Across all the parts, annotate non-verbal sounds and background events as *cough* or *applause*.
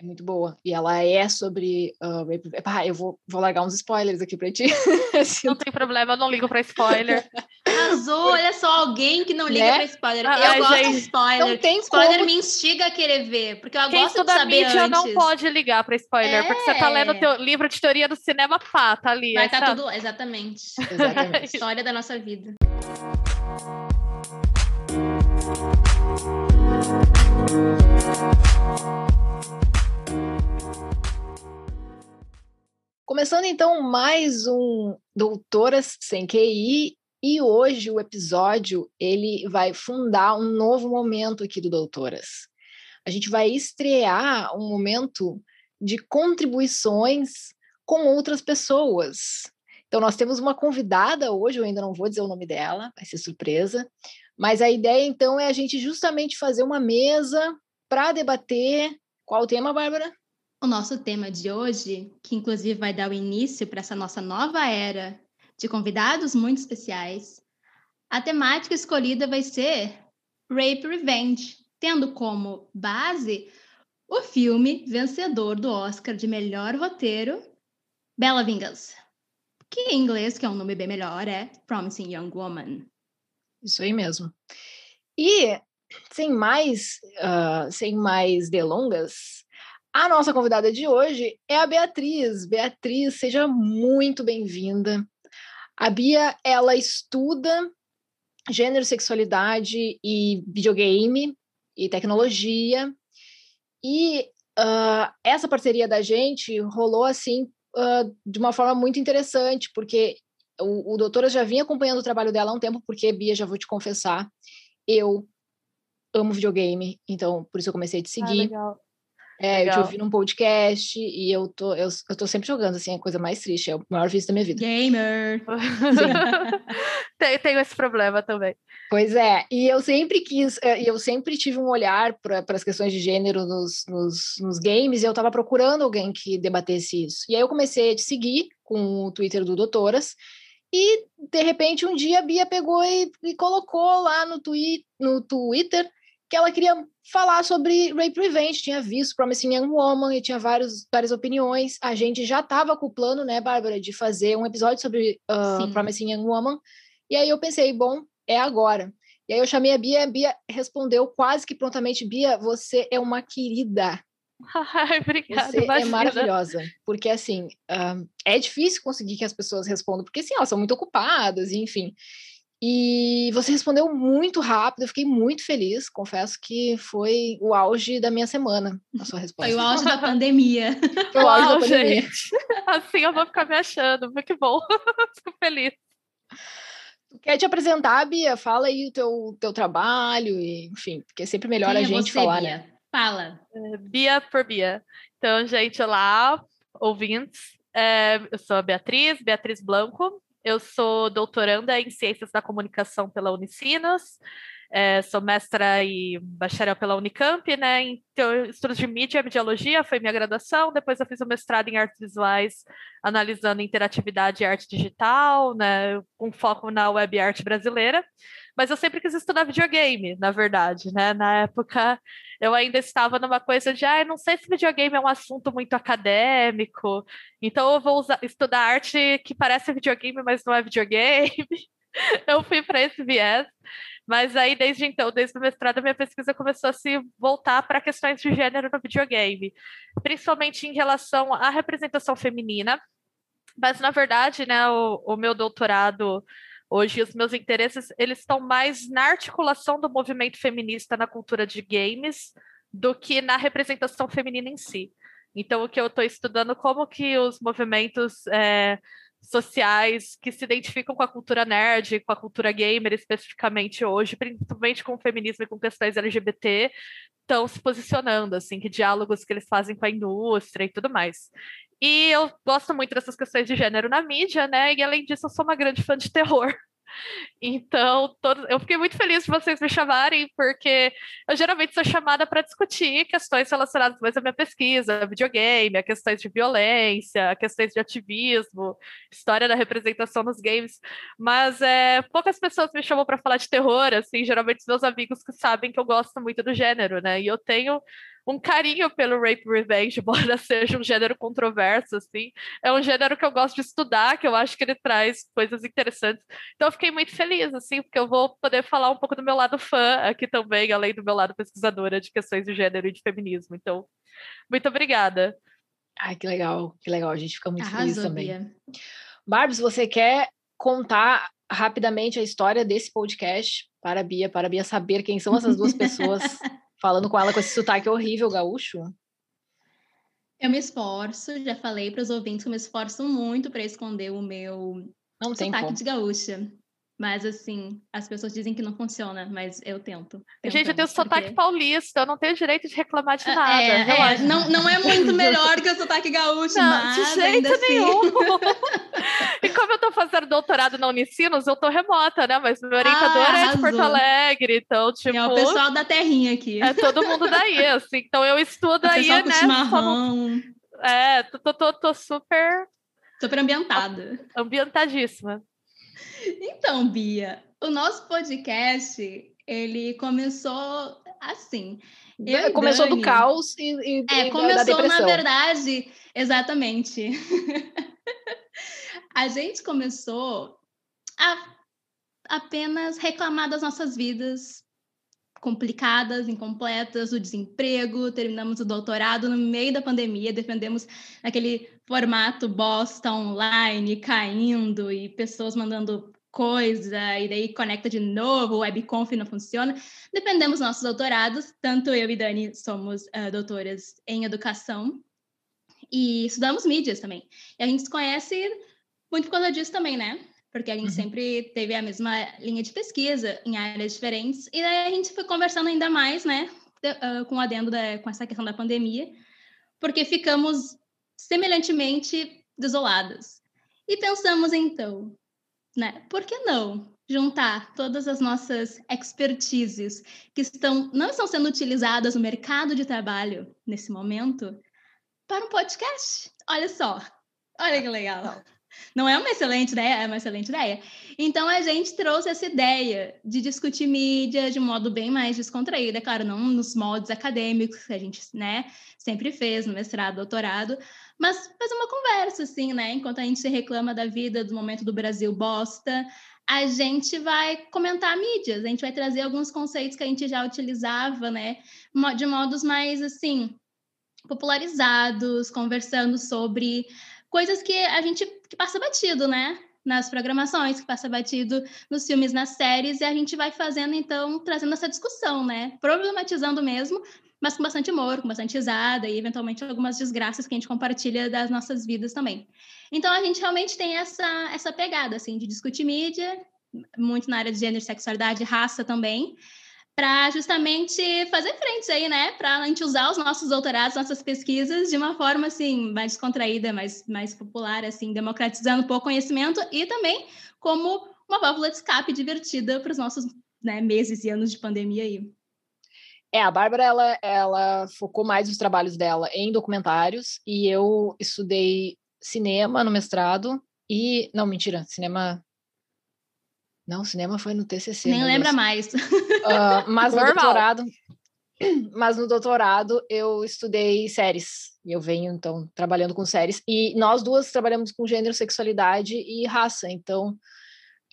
É muito boa. E ela é sobre. Uh, eu vou, vou largar uns spoilers aqui pra ti. *laughs* não tem problema, eu não ligo pra spoiler. Arrasou, olha só, alguém que não liga né? pra spoiler. Ah, eu gosto gente, de spoiler. Não tem spoiler como... me instiga a querer ver, porque eu Quem gosto de saber mídia antes. não pode ligar pra spoiler, é. porque você tá lendo teu livro de teoria do cinema, pá, tá ali. Vai estar tá tudo, exatamente. *laughs* exatamente. História da nossa vida. Começando então mais um Doutoras Sem QI e hoje o episódio ele vai fundar um novo momento aqui do Doutoras. A gente vai estrear um momento de contribuições com outras pessoas. Então nós temos uma convidada hoje, eu ainda não vou dizer o nome dela, vai ser surpresa, mas a ideia então é a gente justamente fazer uma mesa para debater qual o tema, Bárbara? O nosso tema de hoje, que inclusive vai dar o início para essa nossa nova era de convidados muito especiais, a temática escolhida vai ser Rape Revenge, tendo como base o filme vencedor do Oscar de melhor roteiro, Bella Vingança, que em inglês, que é um nome bem melhor, é Promising Young Woman. Isso aí mesmo. E sem mais, uh, sem mais delongas, a nossa convidada de hoje é a Beatriz. Beatriz, seja muito bem-vinda. A Bia, ela estuda gênero, sexualidade e videogame e tecnologia. E uh, essa parceria da gente rolou assim uh, de uma forma muito interessante, porque o, o doutora já vinha acompanhando o trabalho dela há um tempo, porque, Bia, já vou te confessar, eu amo videogame, então por isso eu comecei a te ah, seguir. Ah, é, Legal. eu te ouvi num podcast e eu tô, eu, eu tô sempre jogando, assim, a coisa mais triste, é o maior vício da minha vida. Gamer! *laughs* *laughs* tenho, tenho esse problema também. Pois é, e eu sempre quis, eh, e eu sempre tive um olhar para as questões de gênero nos, nos, nos games, e eu estava procurando alguém que debatesse isso. E aí eu comecei a te seguir com o Twitter do Doutoras, e de repente um dia a Bia pegou e, e colocou lá no, twi no Twitter que ela queria falar sobre Rape Revenge, tinha visto Promising Young Woman e tinha vários, várias opiniões. A gente já estava com o plano, né, Bárbara, de fazer um episódio sobre uh, Promising Young Woman. E aí eu pensei, bom, é agora. E aí eu chamei a Bia, a Bia respondeu quase que prontamente, Bia, você é uma querida. Ai, *laughs* obrigada. Você é imagina. é maravilhosa. Porque, assim, uh, é difícil conseguir que as pessoas respondam, porque, assim, elas são muito ocupadas, enfim. E você respondeu muito rápido, eu fiquei muito feliz. Confesso que foi o auge da minha semana, a sua *laughs* resposta. *laughs* Foi o auge da pandemia. *laughs* Foi o auge Uau, da pandemia. Gente. Assim eu vou ficar me achando, que bom. Fico feliz. Quer te apresentar, Bia? Fala aí o teu, teu trabalho, e, enfim, porque é sempre melhor Quem a é gente você, falar, Bia? né? Fala. É, Bia por Bia. Então, gente, olá, ouvintes. É, eu sou a Beatriz, Beatriz Blanco, eu sou doutoranda em Ciências da Comunicação pela Unicinos, é, sou mestra e bacharel pela Unicamp, né? Em estudos de mídia e mediologia foi minha graduação. Depois eu fiz o mestrado em artes visuais, analisando interatividade e arte digital, né? Com foco na web arte brasileira. Mas eu sempre quis estudar videogame, na verdade, né? Na época eu ainda estava numa coisa de, ah, não sei se videogame é um assunto muito acadêmico, então eu vou usar, estudar arte que parece videogame, mas não é videogame. *laughs* eu fui para esse viés. Mas aí, desde então, desde o mestrado, minha pesquisa começou a se voltar para questões de gênero no videogame, principalmente em relação à representação feminina. Mas, na verdade, né, o, o meu doutorado Hoje os meus interesses eles estão mais na articulação do movimento feminista na cultura de games do que na representação feminina em si. Então o que eu estou estudando como que os movimentos é, sociais que se identificam com a cultura nerd, com a cultura gamer especificamente hoje, principalmente com o feminismo e com questões LGBT, estão se posicionando, assim, que diálogos que eles fazem com a indústria e tudo mais. E eu gosto muito dessas questões de gênero na mídia, né? E além disso, eu sou uma grande fã de terror. Então, todo... eu fiquei muito feliz de vocês me chamarem, porque eu geralmente sou chamada para discutir questões relacionadas mais à minha pesquisa, videogame, a questões de violência, a questões de ativismo, história da representação nos games, mas é, poucas pessoas me chamam para falar de terror, assim, geralmente os meus amigos que sabem que eu gosto muito do gênero, né? E eu tenho um carinho pelo Rape Revenge, *laughs* embora seja um gênero controverso, assim. É um gênero que eu gosto de estudar, que eu acho que ele traz coisas interessantes. Então eu fiquei muito feliz, assim, porque eu vou poder falar um pouco do meu lado fã aqui também, além do meu lado pesquisadora de questões de gênero e de feminismo. Então, muito obrigada. Ai, que legal, que legal. A gente fica muito Arrasou, feliz também. Bia. Barbs, você quer contar rapidamente a história desse podcast para a Bia, para a Bia saber quem são essas duas pessoas *laughs* falando com ela com esse sotaque horrível gaúcho? Eu me esforço, já falei para os ouvintes que eu me esforço muito para esconder o meu Não sotaque de gaúcha. Mas, assim, as pessoas dizem que não funciona, mas eu tento. Gente, eu tenho porque... sotaque paulista, eu não tenho direito de reclamar de é, nada. É, é, não, não é muito melhor que o sotaque gaúcho, não, mas de jeito nenhum. Assim... *laughs* e como eu tô fazendo doutorado na Unicinos, eu tô remota, né? Mas meu orientador ah, é de Porto Alegre, então, tipo... É o pessoal da terrinha aqui. É todo mundo daí, assim. Então, eu estudo o aí, né? Chimarrão. É, tô, tô, tô, tô super... Super ambientada. Ambientadíssima. Então, Bia, o nosso podcast, ele começou assim. Eu começou Dani, do caos e, e é, começou na verdade, exatamente. *laughs* a gente começou a apenas reclamar das nossas vidas complicadas, incompletas, o desemprego, terminamos o doutorado no meio da pandemia, defendemos aquele formato bosta online caindo e pessoas mandando coisa e daí conecta de novo, webconf não funciona. Defendemos nossos doutorados, tanto eu e Dani somos uh, doutoras em educação e estudamos mídias também. E a gente se conhece muito por causa disso também, né? Porque a gente uhum. sempre teve a mesma linha de pesquisa em áreas diferentes, e daí a gente foi conversando ainda mais, né, uh, com o adendo da, com essa questão da pandemia, porque ficamos semelhantemente desoladas. E pensamos então, né, por que não juntar todas as nossas expertises que estão não estão sendo utilizadas no mercado de trabalho nesse momento para um podcast? Olha só. Olha que legal. Não é uma excelente ideia, é uma excelente ideia. Então a gente trouxe essa ideia de discutir mídia de um modo bem mais descontraído, é claro, não nos moldes acadêmicos que a gente, né, sempre fez no mestrado, doutorado, mas fazer uma conversa assim, né, enquanto a gente se reclama da vida, do momento do Brasil bosta, a gente vai comentar mídias, a gente vai trazer alguns conceitos que a gente já utilizava, né, de modos mais assim popularizados, conversando sobre coisas que a gente que passa batido, né? Nas programações, que passa batido nos filmes, nas séries, e a gente vai fazendo, então, trazendo essa discussão, né? Problematizando mesmo, mas com bastante humor, com bastante risada e, eventualmente, algumas desgraças que a gente compartilha das nossas vidas também. Então, a gente realmente tem essa, essa pegada, assim, de discutir mídia, muito na área de gênero, sexualidade, raça também, para justamente fazer frente aí, né? Para a gente usar os nossos doutorados, nossas pesquisas de uma forma assim mais descontraída, mais, mais popular, assim, democratizando um pouco o conhecimento e também como uma válvula de escape divertida para os nossos né, meses e anos de pandemia aí. É, a Bárbara, ela, ela focou mais os trabalhos dela em documentários e eu estudei cinema no mestrado e... Não, mentira, cinema não, cinema foi no TCC. Nem lembra Deus. mais. Uh, *laughs* mas no doutorado, *clears throat* mas no doutorado eu estudei séries. E eu venho então trabalhando com séries e nós duas trabalhamos com gênero, sexualidade e raça. Então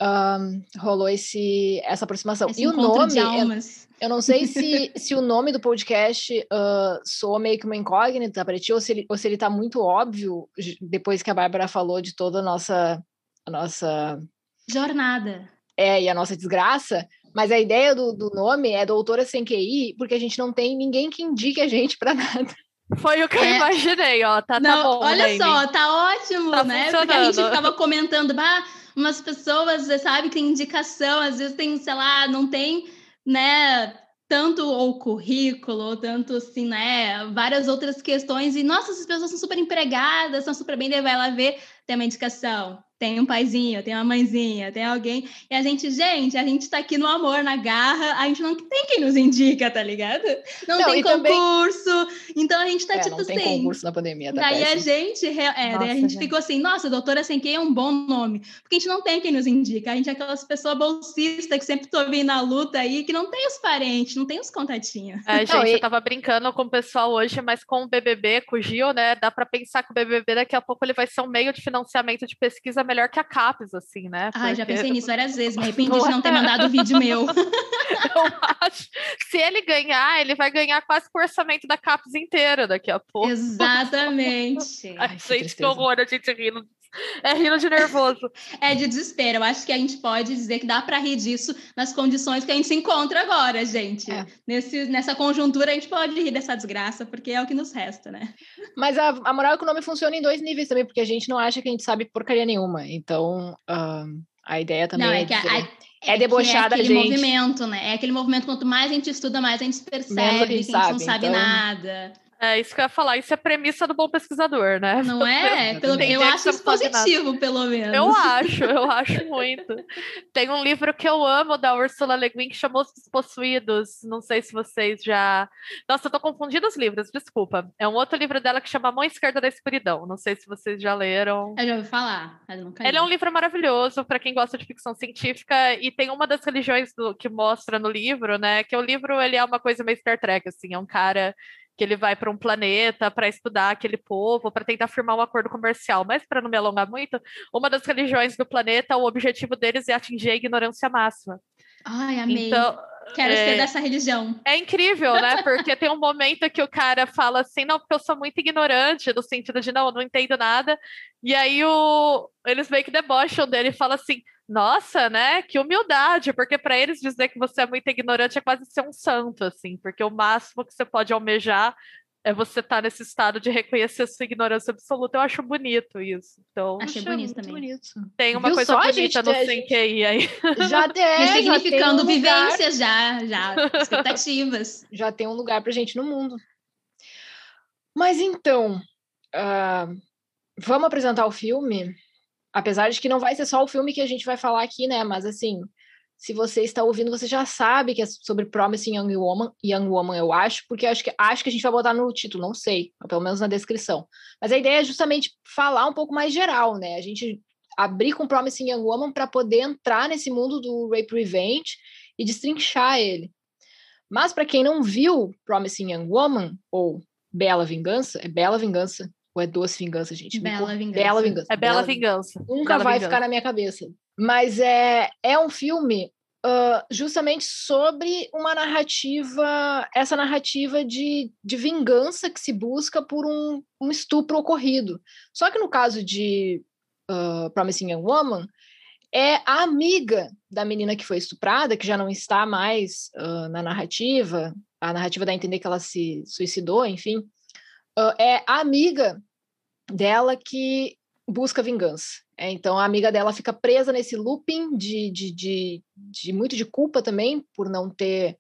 um, rolou esse essa aproximação. Esse e o nome, eu, eu, não sei se, *laughs* se o nome do podcast uh, soa meio que uma incógnita para ti ou se ele ou se ele está muito óbvio depois que a Bárbara falou de toda a nossa a nossa jornada é, e a nossa desgraça, mas a ideia do, do nome é doutora sem QI, porque a gente não tem ninguém que indique a gente para nada. Foi o que é. eu imaginei, ó. Tá, tá não, tá bom. Olha só, tá ótimo, tá né? Porque a gente ficava comentando, bah, umas pessoas, sabe, que tem indicação, às vezes tem, sei lá, não tem, né, tanto o currículo, ou tanto assim, né, várias outras questões, e nossa, essas pessoas são super empregadas, são super bem, daí vai lá ver, tem uma indicação, tem um paizinho, tem uma mãezinha, tem alguém. E a gente, gente, a gente tá aqui no amor, na garra, a gente não tem quem nos indica, tá ligado? Não, não tem concurso. Também... Então a gente tá é, tipo não assim. Tem concurso na pandemia, tá Daí péssimo. a gente, é, nossa, daí a gente, gente ficou assim, nossa, doutora sem quem é um bom nome. Porque a gente não tem quem nos indica. A gente é aquelas pessoas bolsistas que sempre tô vindo na luta aí, que não tem os parentes, não tem os contatinhos. É, gente, não, e... eu tava brincando com o pessoal hoje, mas com o BBB, com o Gil, né? Dá para pensar que o BBB daqui a pouco ele vai ser um meio de financiamento de pesquisa melhor que a CAPES, assim, né? Porque... Ah, já pensei nisso várias vezes, me arrependi de não ter mandado o vídeo meu. *laughs* eu acho. Se ele ganhar, ele vai ganhar quase o orçamento da CAPES inteira daqui a pouco. Exatamente. *laughs* Ai, Ai, gente, que horror, a gente rindo é rindo de nervoso. *laughs* É de desespero. Eu acho que a gente pode dizer que dá para rir disso nas condições que a gente se encontra agora, gente. É. Nesse, nessa conjuntura, a gente pode rir dessa desgraça, porque é o que nos resta, né? Mas a, a moral é que o nome funciona em dois níveis também, porque a gente não acha que a gente sabe porcaria nenhuma. Então, uh, a ideia também não, é, é que a, a, é, é debochar é aquele gente. movimento, né? É aquele movimento, quanto mais a gente estuda, mais a gente percebe a gente que a gente não sabe então... nada. É isso que eu ia falar, isso é premissa do bom pesquisador, né? Não é? Pelo, eu acho isso positivo, pelo menos. Eu acho, eu acho muito. Tem um livro que eu amo da Ursula Le Guin que chamou Os Possuídos. Não sei se vocês já. Nossa, eu tô confundindo os livros, desculpa. É um outro livro dela que chama Mão Esquerda da Escuridão. Não sei se vocês já leram. Eu já ouvi falar. Ele é um livro maravilhoso para quem gosta de ficção científica e tem uma das religiões do, que mostra no livro, né? Que o livro ele é uma coisa meio Star Trek, assim, é um cara que ele vai para um planeta para estudar aquele povo, para tentar firmar um acordo comercial. Mas para não me alongar muito, uma das religiões do planeta, o objetivo deles é atingir a ignorância máxima. Ai, amei. Então, Quero é, ser dessa religião. É incrível, né? Porque tem um momento que o cara fala assim, não, porque eu sou muito ignorante, no sentido de, não, não entendo nada. E aí o, eles meio que debocham dele e falam assim, nossa, né? Que humildade, porque para eles dizer que você é muito ignorante é quase ser um santo, assim, porque o máximo que você pode almejar é você estar tá nesse estado de reconhecer sua ignorância absoluta. Eu acho bonito isso. Então, Achei bonito também. Bonito. Tem uma Viu coisa só, bonita no sem QI aí. *laughs* Já tem, é, Ressignificando um vivências já, já, *laughs* expectativas. Já tem um lugar pra gente no mundo. Mas então, uh, vamos apresentar o filme? Apesar de que não vai ser só o filme que a gente vai falar aqui, né? Mas assim, se você está ouvindo, você já sabe que é sobre Promising Young Woman, Young Woman, eu acho, porque acho que, acho que a gente vai botar no título, não sei, pelo menos na descrição. Mas a ideia é justamente falar um pouco mais geral, né? A gente abrir com Promising Young Woman para poder entrar nesse mundo do Rape Revenge e destrinchar ele. Mas para quem não viu Promising Young Woman, ou Bela Vingança, é Bela Vingança, ou é Doce Vingança, gente? Bela Vingança. Bela Vingança. É Bela, Bela Vingança. Nunca Bela vai Vingança. ficar na minha cabeça. Mas é, é um filme uh, justamente sobre uma narrativa, essa narrativa de, de vingança que se busca por um, um estupro ocorrido. Só que no caso de uh, Promising Young Woman, é a amiga da menina que foi estuprada, que já não está mais uh, na narrativa, a narrativa dá a entender que ela se suicidou, enfim, é a amiga dela que busca vingança. É, então a amiga dela fica presa nesse looping de, de, de, de muito de culpa também por não ter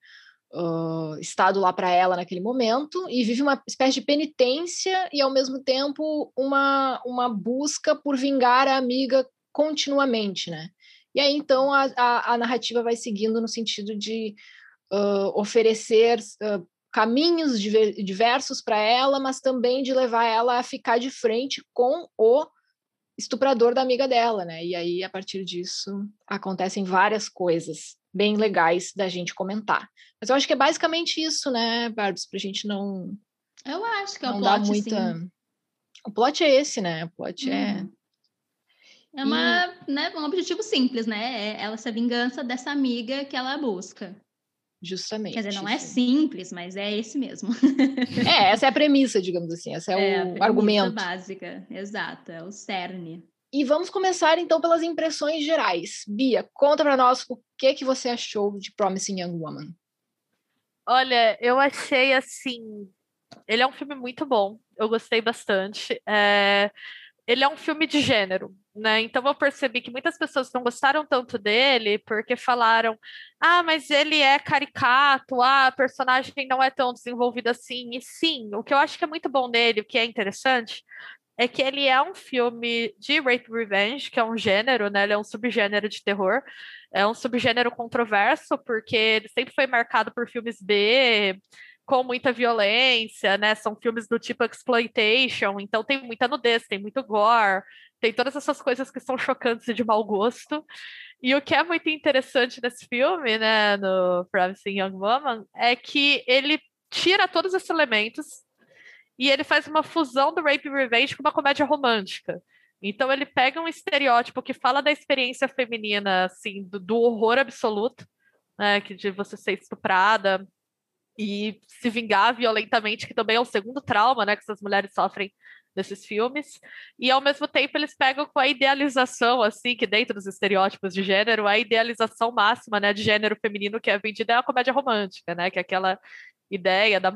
uh, estado lá para ela naquele momento e vive uma espécie de penitência e ao mesmo tempo uma, uma busca por vingar a amiga continuamente, né? E aí então a, a, a narrativa vai seguindo no sentido de uh, oferecer uh, caminhos diversos para ela, mas também de levar ela a ficar de frente com o estuprador da amiga dela, né? E aí, a partir disso, acontecem várias coisas bem legais da gente comentar. Mas eu acho que é basicamente isso, né, Barbs? Pra gente não. Eu acho que é o plot, muita... Sim. O plot é esse, né? O plot é. Hum. É uma, e... né, um objetivo simples, né? É ela ser vingança dessa amiga que ela busca. Justamente. Quer dizer, não é simples, mas é esse mesmo. *laughs* é, essa é a premissa, digamos assim, essa é, é o argumento. básica, exato, é o cerne. E vamos começar então pelas impressões gerais. Bia, conta para nós o que que você achou de Promising Young Woman. Olha, eu achei assim, ele é um filme muito bom. Eu gostei bastante. É... Ele é um filme de gênero, né? Então eu percebi que muitas pessoas não gostaram tanto dele porque falaram: ah, mas ele é caricato, ah, a personagem não é tão desenvolvida assim. E sim, o que eu acho que é muito bom dele, o que é interessante, é que ele é um filme de rape revenge, que é um gênero, né? Ele é um subgênero de terror. É um subgênero controverso, porque ele sempre foi marcado por filmes B, com muita violência, né? São filmes do tipo exploitation, então tem muita nudez, tem muito gore, tem todas essas coisas que são chocantes e de mau gosto. E o que é muito interessante nesse filme, né, no Promising Young Woman, é que ele tira todos esses elementos e ele faz uma fusão do rape revenge com uma comédia romântica. Então ele pega um estereótipo que fala da experiência feminina, assim, do, do horror absoluto, né, que de você ser estuprada e se vingar violentamente, que também é o segundo trauma, né, que essas mulheres sofrem desses filmes, e ao mesmo tempo eles pegam com a idealização, assim, que dentro dos estereótipos de gênero, a idealização máxima, né, de gênero feminino que é vendida é a comédia romântica, né, que é aquela ideia da,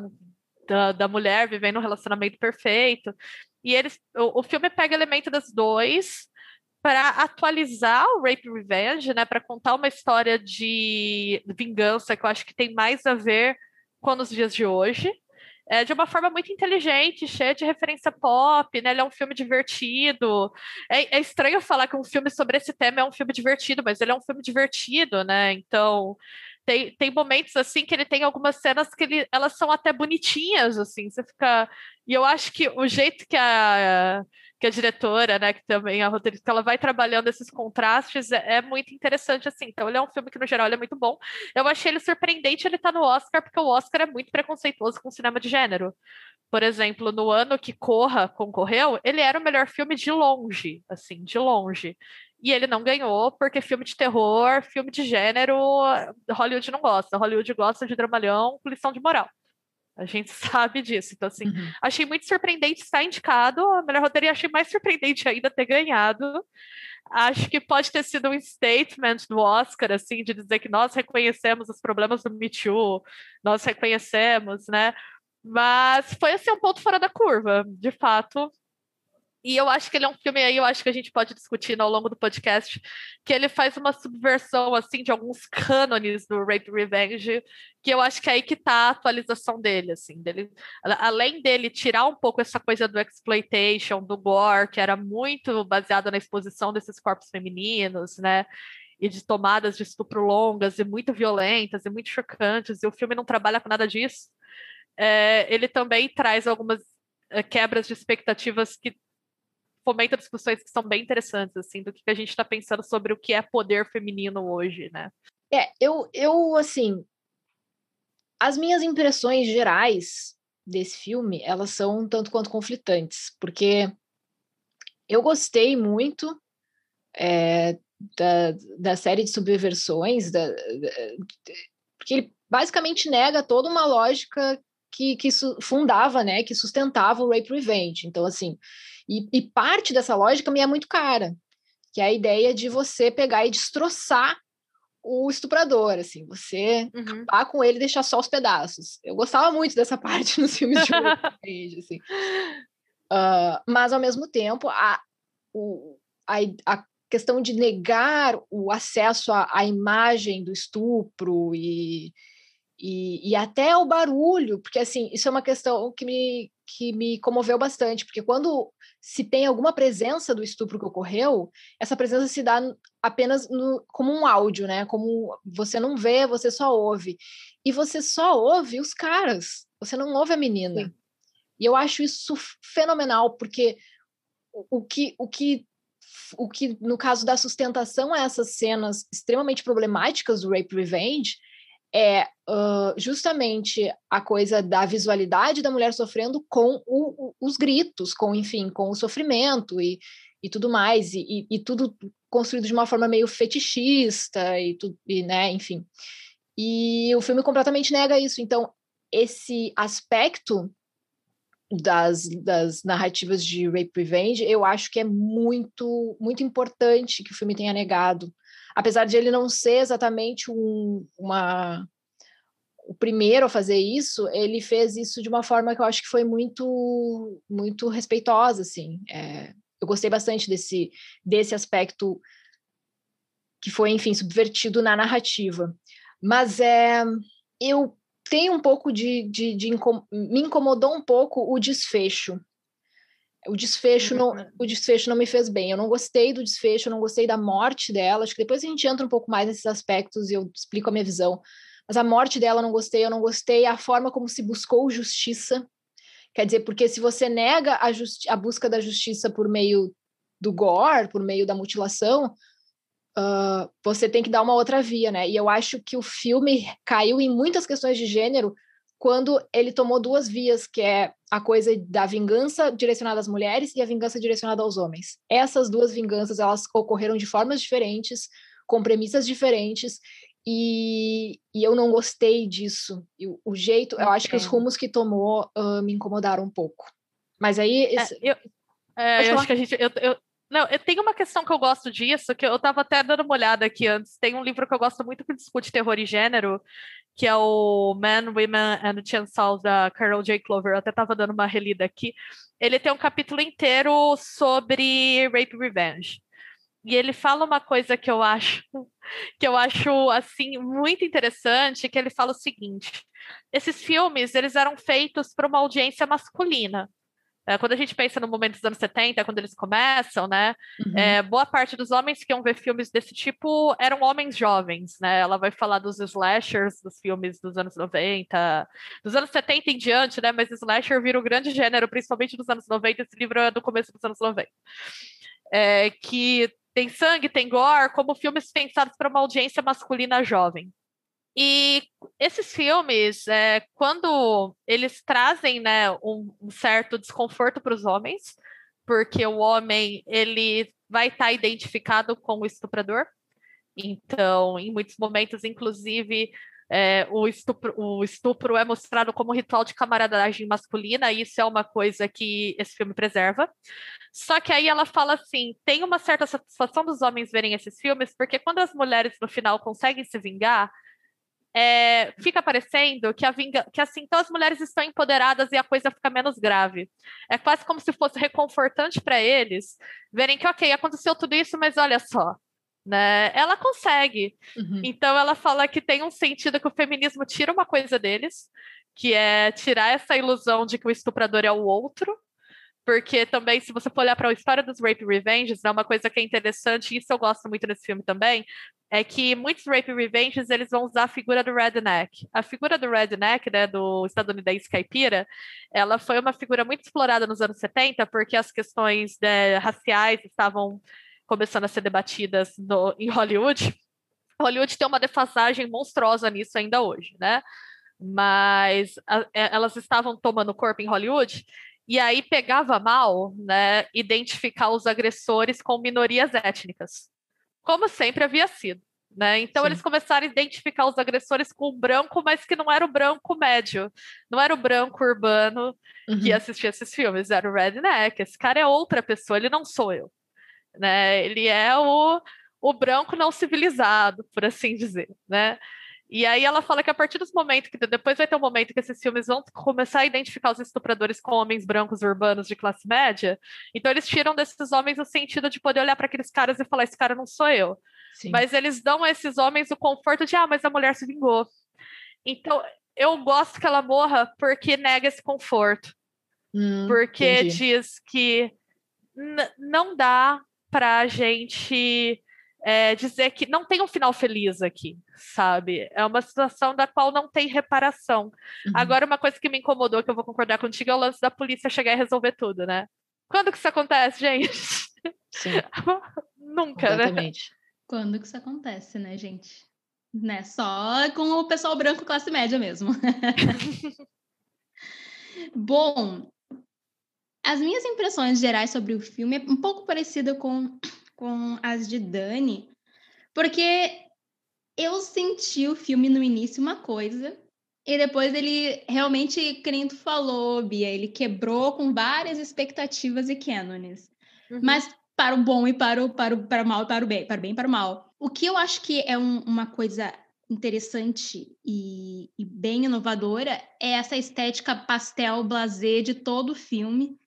da, da mulher vivendo um relacionamento perfeito, e eles, o, o filme pega elemento das dois, para atualizar o Rape Revenge, né, para contar uma história de vingança que eu acho que tem mais a ver com os dias de hoje, é, de uma forma muito inteligente, cheia de referência pop, né? Ele é um filme divertido. É, é, estranho falar que um filme sobre esse tema é um filme divertido, mas ele é um filme divertido, né? Então tem, tem momentos assim que ele tem algumas cenas que ele, elas são até bonitinhas, assim. Você fica. E eu acho que o jeito que a que a diretora, né, que também a roteirista, ela vai trabalhando esses contrastes, é, é, muito interessante, assim. Então, ele é um filme que, no geral, é muito bom. Eu achei ele surpreendente ele tá no Oscar, porque o Oscar é muito preconceituoso com cinema de gênero. Por exemplo, no ano que Corra concorreu, ele era o melhor filme de longe, assim, de longe. E ele não ganhou, porque filme de terror, filme de gênero, Hollywood não gosta. Hollywood gosta de dramalhão com lição de moral. A gente *laughs* sabe disso. Então, assim, uhum. achei muito surpreendente estar indicado. A melhor roteiro e achei mais surpreendente ainda ter ganhado. Acho que pode ter sido um statement do Oscar, assim, de dizer que nós reconhecemos os problemas do Me Too, nós reconhecemos, né? Mas foi, assim, um ponto fora da curva. De fato, e eu acho que ele é um filme aí, eu acho que a gente pode discutir ao longo do podcast, que ele faz uma subversão, assim, de alguns cânones do Rape Revenge, que eu acho que é aí que tá a atualização dele, assim, dele, além dele tirar um pouco essa coisa do exploitation, do gore, que era muito baseado na exposição desses corpos femininos, né, e de tomadas de estupro longas e muito violentas e muito chocantes, e o filme não trabalha com nada disso, é, ele também traz algumas é, quebras de expectativas que fomenta discussões que são bem interessantes, assim, do que a gente está pensando sobre o que é poder feminino hoje, né? É, eu, eu, assim, as minhas impressões gerais desse filme, elas são um tanto quanto conflitantes, porque eu gostei muito é, da, da série de subversões, da, da, porque ele basicamente nega toda uma lógica que, que fundava, né, que sustentava o rape revenge. Então, assim, e, e parte dessa lógica me é muito cara, que é a ideia de você pegar e destroçar o estuprador, assim, você uhum. acabar com ele e deixar só os pedaços. Eu gostava muito dessa *laughs* parte nos filmes de revenge, *laughs* assim. Uh, mas, ao mesmo tempo, a, o, a, a questão de negar o acesso à, à imagem do estupro e, e, e, até o barulho, porque assim, isso é uma questão que me, que me comoveu bastante, porque quando se tem alguma presença do estupro que ocorreu, essa presença se dá apenas no, como um áudio, né? Como você não vê, você só ouve. E você só ouve os caras, você não ouve a menina. Sim. E eu acho isso fenomenal, porque o, o que, o que o que no caso da sustentação a essas cenas extremamente problemáticas do rape revenge é uh, justamente a coisa da visualidade da mulher sofrendo com o, os gritos, com, enfim, com o sofrimento e, e tudo mais, e, e, e tudo construído de uma forma meio fetichista e tudo, e, né, enfim. E o filme completamente nega isso. Então, esse aspecto das, das narrativas de rape revenge, eu acho que é muito, muito importante que o filme tenha negado apesar de ele não ser exatamente um, uma o primeiro a fazer isso, ele fez isso de uma forma que eu acho que foi muito muito respeitosa, assim. É, eu gostei bastante desse desse aspecto que foi, enfim, subvertido na narrativa. Mas é, eu tenho um pouco de, de, de me incomodou um pouco o desfecho. O desfecho, não, Uhum. o desfecho não me fez bem. Eu não gostei do desfecho, eu não gostei da morte dela. Acho que depois a gente entra um pouco mais nesses aspectos e eu explico a minha visão. Mas a morte dela eu não gostei, eu não gostei a forma como se buscou justiça. Quer dizer, porque se você nega a, a busca da justiça por meio do gore, por meio da mutilação, ah, você tem que dar uma outra via, né? E eu acho que o filme caiu em muitas questões de gênero quando ele tomou duas vias, que é a coisa da vingança direcionada às mulheres e a vingança direcionada aos homens. Essas duas vinganças, elas ocorreram de formas diferentes, com premissas diferentes, e, e eu não gostei disso. E o, jeito, eu acho que os rumos que tomou ah, me incomodaram um pouco. Mas aí, É, esse- eu, é, eu acho que a gente. Eu, eu, não, eu tenho uma questão que eu gosto disso, que eu estava até dando uma olhada aqui antes. Tem um livro que eu gosto muito que discute terror e gênero, que é o Men, Women and Chainsaws, da Carol J. Clover. Eu até estava dando uma relida aqui. Ele tem um capítulo inteiro sobre rape revenge. E ele fala uma coisa que eu acho *laughs* que eu acho assim muito interessante, que ele fala o seguinte: esses filmes eles eram feitos para uma audiência masculina. É, quando a gente pensa no momento dos anos 70, quando eles começam, né? Uhum. é, boa parte dos homens que iam ver filmes desse tipo eram homens jovens, né? Ela vai falar dos slashers, dos filmes dos anos 90, dos anos 70 em diante, né? Mas slasher vira um grande gênero, principalmente dos anos 90. Esse livro é do começo dos anos 90. É, que tem sangue, tem gore, como filmes pensados para uma audiência masculina jovem. E esses filmes, é, quando eles trazem né, um, certo desconforto para os homens, porque o homem ele vai estar identificado com o estuprador. Então, em muitos momentos, inclusive, é, o, estupro, o estupro é mostrado como ritual de camaradagem masculina, e isso é uma coisa que esse filme preserva. Só que aí ela fala assim: tem uma certa satisfação dos homens verem esses filmes, porque quando as mulheres no final conseguem se vingar, é, fica parecendo que, a vinga, que assim, então as mulheres estão empoderadas e a coisa fica menos grave. É quase como se fosse reconfortante para eles verem que, ok, aconteceu tudo isso, mas olha só, né? Ela consegue. Uhum. Então ela fala que tem um sentido que o feminismo tira uma coisa deles, que é tirar essa ilusão de que o estuprador é o outro. Porque também, se você for olhar para a história dos rape revenges, né, uma coisa que é interessante, e isso eu gosto muito nesse filme também, é que muitos rape revenges eles vão usar a figura do redneck. A figura do redneck, né, do estadunidense caipira, ela foi uma figura muito explorada nos anos 70, porque as questões né, raciais estavam começando a ser debatidas no, em Hollywood. Hollywood tem uma defasagem monstruosa nisso ainda hoje, né? Mas a, elas estavam tomando corpo em Hollywood e aí pegava mal, né, identificar os agressores com minorias étnicas, como sempre havia sido. Né? Então Sim. eles começaram a identificar os agressores com o branco, mas que não era o branco médio, não era o branco urbano que Uhum. assistia esses filmes, era o redneck. Esse cara é outra pessoa, ele não sou eu. Né? Ele é o, o branco não civilizado, por assim dizer. Né? E aí ela fala que a partir dos momentos que depois vai ter um momento que esses filmes vão começar a identificar os estupradores com homens brancos urbanos de classe média, então eles tiram desses homens o sentido de poder olhar para aqueles caras e falar: esse cara não sou eu. Sim. Mas eles dão a esses homens o conforto de: ah, mas a mulher se vingou. Então eu gosto que ela morra porque nega esse conforto, Hum, porque entendi. diz que não dá pra gente é, dizer que não tem um final feliz aqui, sabe? É uma situação da qual não tem reparação. Uhum. Agora, uma coisa que me incomodou, que eu vou concordar contigo, é o lance da polícia chegar e resolver tudo, né? Quando que isso acontece, gente? Sim, *laughs* Nunca, né? completamente. Quando que isso acontece, né, gente? Né? Só com o pessoal branco classe média mesmo. *laughs* Bom, as minhas impressões gerais sobre o filme é um pouco parecida com, com as de Dani, porque eu senti o filme no início uma coisa, e depois ele realmente, tu falou, Bia, ele quebrou com várias expectativas e cânones Uhum. mas para o bom e para o, para o, para o mal e para o bem, para o bem e para o mal. O que eu acho que é um- uma coisa interessante e, e bem inovadora é essa estética pastel blasé de todo o filme,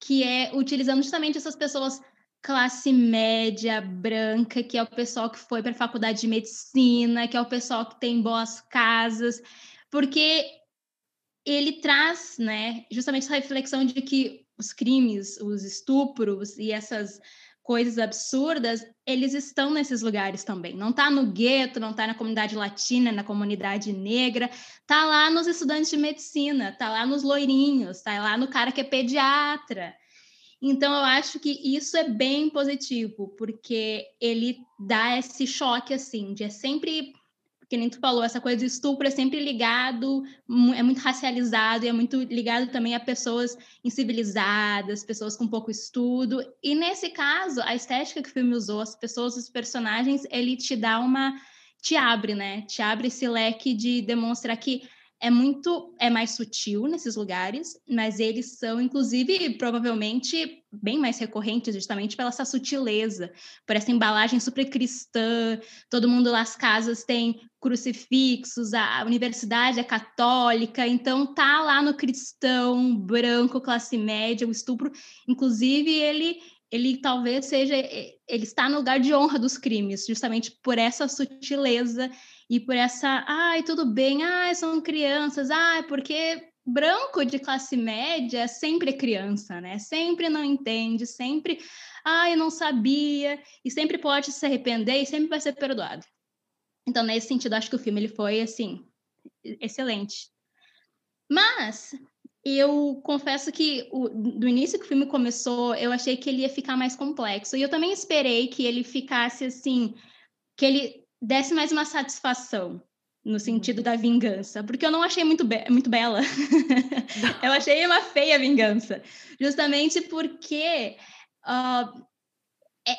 que é utilizando justamente essas pessoas classe média, branca, que é o pessoal que foi para a faculdade de medicina, que é o pessoal que tem boas casas, porque ele traz, né, justamente essa reflexão de que os crimes, os estupros e essas coisas absurdas, eles estão nesses lugares também. Não está no gueto, não está na comunidade latina, na comunidade negra, está lá nos estudantes de medicina, está lá nos loirinhos, está lá no cara que é pediatra. Então, eu acho que isso é bem positivo, porque ele dá esse choque, assim, de é sempre que nem tu falou, essa coisa do estupro é sempre ligado, é muito racializado e é muito ligado também a pessoas incivilizadas, pessoas com pouco estudo. E nesse caso, a estética que o filme usou, as pessoas, os personagens, ele te dá uma. te abre, né? Te abre esse leque de demonstrar que é muito é mais sutil nesses lugares, mas eles são inclusive provavelmente bem mais recorrentes justamente pela essa sutileza, por essa embalagem super cristã, todo mundo lá as casas tem crucifixos, a universidade é católica, então tá lá no cristão branco classe média, o estupro, inclusive ele ele talvez seja ele está no lugar de honra dos crimes, justamente por essa sutileza e por essa, ai, tudo bem, ai, são crianças, ai, porque branco de classe média sempre é criança, né? Sempre não entende, sempre, ai, eu não sabia, e sempre pode se arrepender e sempre vai ser perdoado. Então, nesse sentido, acho que o filme ele foi assim excelente. Mas eu confesso que o, do início que o filme começou, eu achei que ele ia ficar mais complexo. E eu também esperei que ele ficasse assim, que ele desse mais uma satisfação no sentido da vingança, porque eu não achei muito, be muito bela. *laughs* eu achei uma feia vingança, justamente porque uh, é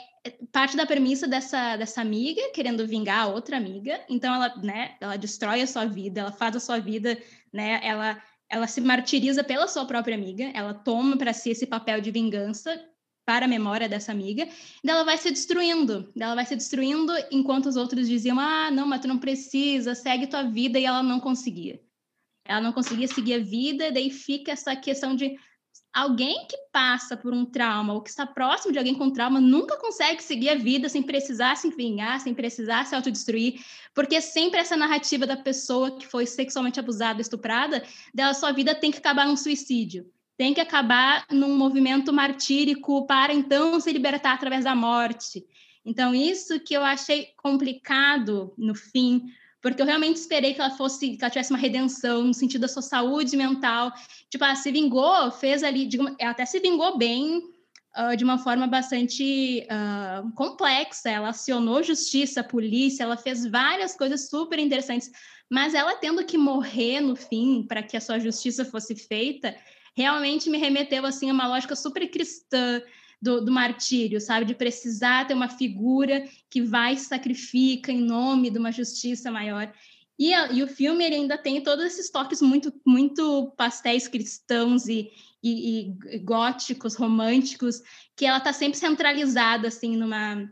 parte da premissa dessa, dessa amiga querendo vingar a outra amiga, então ela, né, ela destrói a sua vida, ela faz a sua vida, né, ela ela se martiriza pela sua própria amiga, ela toma para si esse papel de vingança para a memória dessa amiga, e ela vai se destruindo, ela vai se destruindo enquanto os outros diziam, ah, não, mas tu não precisa, segue tua vida, e ela não conseguia. Ela não conseguia seguir a vida, daí fica essa questão de alguém que passa por um trauma, ou que está próximo de alguém com trauma, nunca consegue seguir a vida sem precisar se vingar, sem precisar se autodestruir, porque sempre essa narrativa da pessoa que foi sexualmente abusada, estuprada, dela sua vida tem que acabar num suicídio tem que acabar num movimento martírico para então se libertar através da morte. Então, isso que eu achei complicado no fim, porque eu realmente esperei que ela fosse, que ela tivesse uma redenção no sentido da sua saúde mental. Tipo, ela se vingou, fez ali, ela até se vingou bem, uh, de uma forma bastante uh, complexa. Ela acionou justiça, polícia, ela fez várias coisas super interessantes, mas ela tendo que morrer no fim para que a sua justiça fosse feita, realmente me remeteu assim a uma lógica super cristã do, do, martírio, sabe? De precisar ter uma figura que vai e sacrifica em nome de uma justiça maior. E, a, e o filme ainda tem todos esses toques muito, muito pastéis cristãos e, e, e góticos, românticos, que ela está sempre centralizada assim numa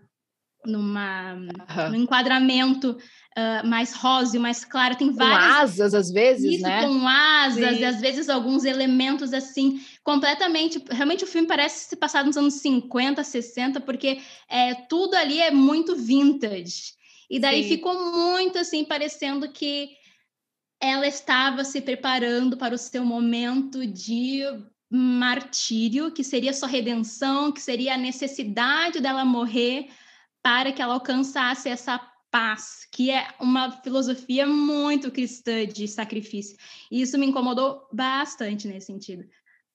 numa uhum. no enquadramento uh, mais rosa, mais claro, tem várias... Com asas, às vezes, Isso, né? com asas, Sim. e às vezes alguns elementos, assim, completamente... Realmente o filme parece se passar nos anos 50, 60, porque é, tudo ali é muito vintage. E daí Sim. ficou muito, assim, parecendo que ela estava se preparando para o seu momento de martírio, que seria sua redenção, que seria a necessidade dela morrer para que ela alcançasse essa paz, que é uma filosofia muito cristã de sacrifício. E isso me incomodou bastante nesse sentido.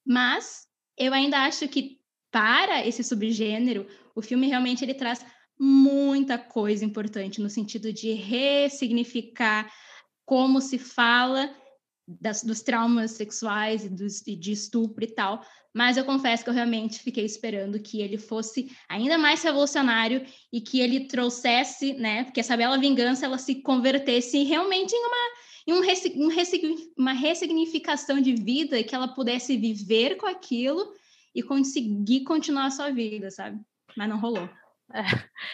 Mas eu ainda acho que para esse subgênero, o filme realmente ele traz muita coisa importante no sentido de ressignificar como se fala das, dos traumas sexuais e, dos, e de estupro e tal, mas eu confesso que eu realmente fiquei esperando que ele fosse ainda mais revolucionário e que ele trouxesse, né, que essa bela vingança ela se convertesse realmente em uma em um, um, uma ressignificação de vida que ela pudesse viver com aquilo e conseguir continuar a sua vida, sabe? Mas não rolou. É.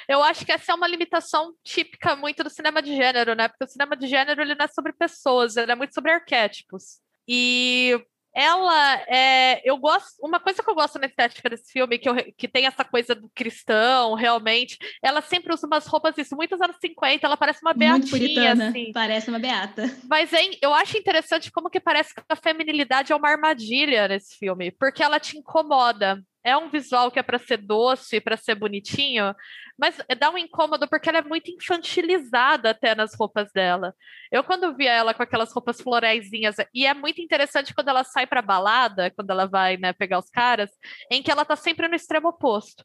Eu acho que essa é uma limitação típica muito do cinema de gênero, né? Porque o cinema de gênero ele não é sobre pessoas, ele é muito sobre arquétipos. E ela é. Eu gosto. Uma coisa que eu gosto na estética desse filme, que, eu, que tem essa coisa do cristão, realmente, ela sempre usa umas roupas, isso, muitos anos 50, ela parece uma beatinha, assim. Parece uma beata. Mas hein, eu acho interessante como que parece que a feminilidade é uma armadilha nesse filme, porque ela te incomoda é um visual que é para ser doce, para ser bonitinho, mas dá um incômodo porque ela é muito infantilizada até nas roupas dela. Eu quando via ela com aquelas roupas floreizinhas, e é muito interessante quando ela sai para balada, quando ela vai, né, pegar os caras, em que ela tá sempre no extremo oposto.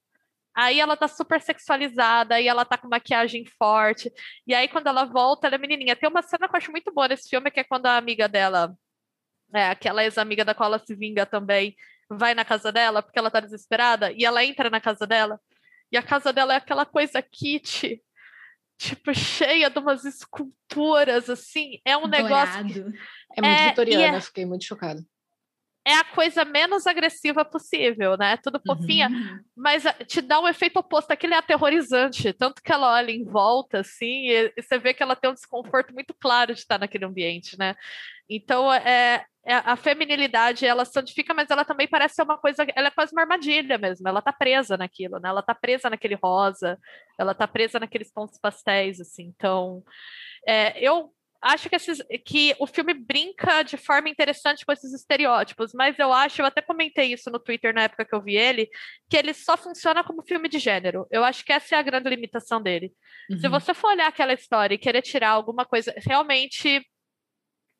Aí ela tá super sexualizada, aí ela tá com maquiagem forte. E aí, quando ela volta, ela é menininha. Tem uma cena que eu acho muito boa nesse filme, que é quando a amiga dela, é, aquela ex-amiga da qual ela se vinga também, vai na casa dela porque ela tá desesperada e ela entra na casa dela e a casa dela é aquela coisa kit, tipo, cheia de umas esculturas, assim. É um Dourado. negócio. Que... É muito é, vitoriana, é... fiquei muito chocada é a coisa menos agressiva possível, né? Tudo fofinha, uhum. mas eh, te dá um efeito oposto. Aquilo é aterrorizante, tanto que ela olha em volta, assim, e, você vê que ela tem um desconforto muito claro de estar naquele ambiente, né? Então, é, a feminilidade, ela santifica, mas ela também parece ser uma coisa, ela é quase uma armadilha mesmo, ela tá presa naquilo, né? Ela tá presa naquele rosa, ela tá presa naqueles pontos pastéis, assim. Então, é, eu acho que, esses, que o filme brinca de forma interessante com esses estereótipos, mas eu acho, eu até comentei isso no Twitter na época que eu vi ele, que ele só funciona como filme de gênero. Eu acho que essa é a grande limitação dele. Uhum. Se você for olhar aquela história e querer tirar alguma coisa, realmente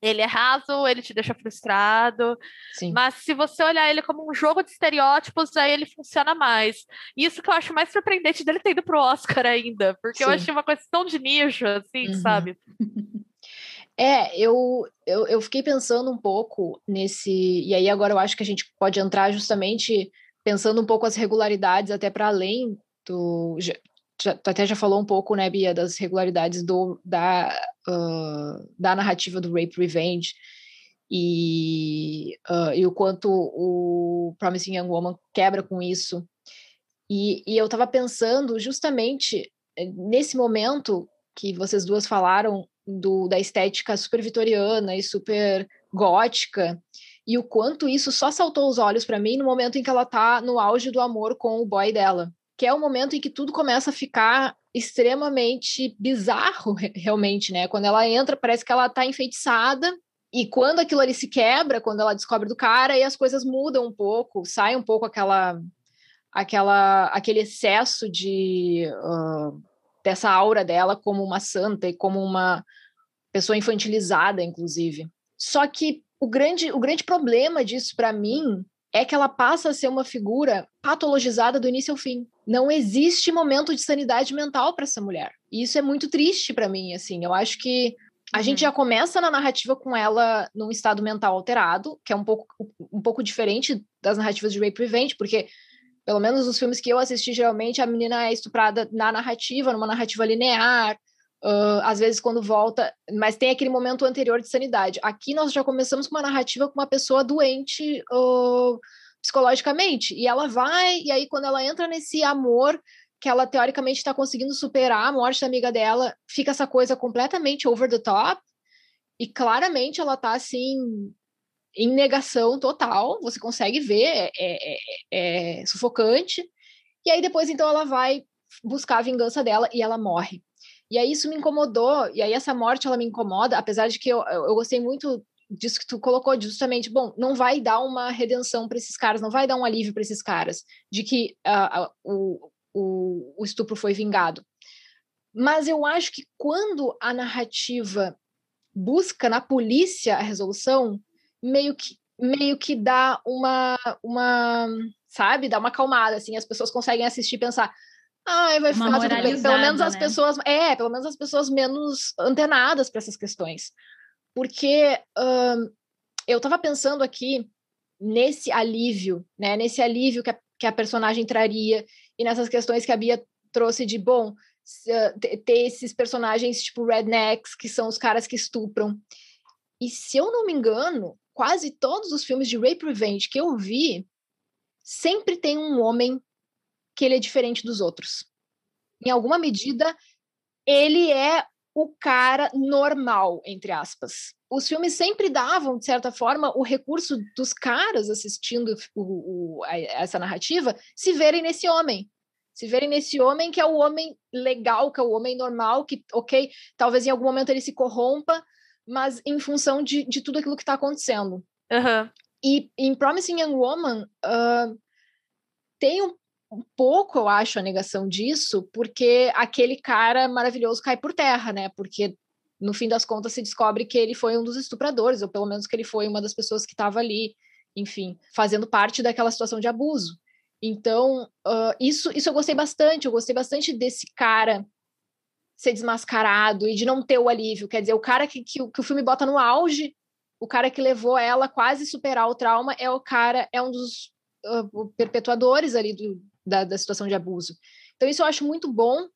ele é raso, ele te deixa frustrado. Sim. Mas se você olhar ele como um jogo de estereótipos, aí ele funciona mais. Isso que eu acho mais surpreendente dele ter ido pro Oscar ainda, porque Sim. eu achei uma coisa tão de nicho, assim, uhum. sabe? *laughs* É, eu, eu, eu fiquei pensando um pouco nesse. E aí, agora eu acho que a gente pode entrar justamente pensando um pouco as regularidades, até para além do. Já, tu até já falou um pouco, né, Bia, das regularidades do, da, uh, da narrativa do Rape Revenge e, uh, e o quanto o Promising Young Woman quebra com isso. E, e eu estava pensando justamente eh, nesse momento que vocês duas falaram do, da estética super vitoriana e super gótica, e o quanto isso só saltou os olhos para mim no momento em que ela tá no auge do amor com o boy dela, que é o momento em que tudo começa a ficar extremamente bizarro, realmente, né? Quando ela entra, parece que ela tá enfeitiçada, e quando aquilo ali se quebra, quando ela descobre do cara, aí as coisas mudam um pouco, sai um pouco aquela aquela aquele excesso de uh, dessa aura dela como uma santa e como uma pessoa infantilizada, inclusive. Só que o grande, o grande problema disso para mim é que ela passa a ser uma figura patologizada do início ao fim. Não existe momento de sanidade mental para essa mulher. E isso é muito triste para mim, assim. Eu acho que a uhum. gente já começa na narrativa com ela num estado mental alterado, que é um pouco, um pouco diferente das narrativas de Rape Revenge, porque pelo menos os filmes que eu assisti, geralmente a menina é estuprada na narrativa, numa narrativa linear, uh, às vezes quando volta, mas tem aquele momento anterior de sanidade. Aqui nós já começamos com uma narrativa com uma pessoa doente uh, psicologicamente, e ela vai, e aí quando ela entra nesse amor que ela teoricamente está conseguindo superar a morte da amiga dela, fica essa coisa completamente over the top, e claramente ela tá assim em negação total, você consegue ver, é, é, é, é, sufocante. E aí depois, então, ela vai buscar a vingança dela e ela morre. E aí isso me incomodou, e aí essa morte ela me incomoda, apesar de que eu, eu gostei muito disso que tu colocou, justamente, bom, não vai dar uma redenção para esses caras, não vai dar um alívio para esses caras, de que uh, uh, o, o, estupro foi vingado. Mas eu acho que quando a narrativa busca na polícia a resolução, meio que meio que dá uma uma sabe dá uma acalmada assim as pessoas conseguem assistir e pensar ah vai ficar tudo bem. Pelo menos as né? pessoas é pelo menos as pessoas menos antenadas para essas questões. Porque eu estava pensando aqui nesse alívio né nesse alívio que a, que a personagem traria e nessas questões que a Bia trouxe de bom ter esses personagens tipo rednecks que são os caras que estupram. E se eu não me engano quase todos os filmes de rape revenge que eu vi, sempre tem um homem que ele é diferente dos outros. Em alguma medida, ele é o cara normal, entre aspas. Os filmes sempre davam, de certa forma, o recurso dos caras assistindo o, o, a, essa narrativa se verem nesse homem. Se verem nesse homem que é o homem legal, que é o homem normal, que, ok, talvez em algum momento ele se corrompa, mas em função de, de tudo aquilo que está acontecendo. Uhum. E em Promising Young Woman, uh, tem um, um, pouco, eu acho, a negação disso, porque aquele cara maravilhoso cai por terra, né? Porque no fim das contas se descobre que ele foi um dos estupradores, ou pelo menos que ele foi uma das pessoas que estava ali, enfim, fazendo parte daquela situação de abuso. Então, uh, isso, isso eu gostei bastante, eu gostei bastante desse cara ser desmascarado e de não ter o alívio. Quer dizer, o cara que, que, que o filme bota no auge, o cara que levou ela quase superar o trauma, é o cara, é um dos uh, perpetuadores ali do, da, da situação de abuso. Então, isso eu acho muito bom.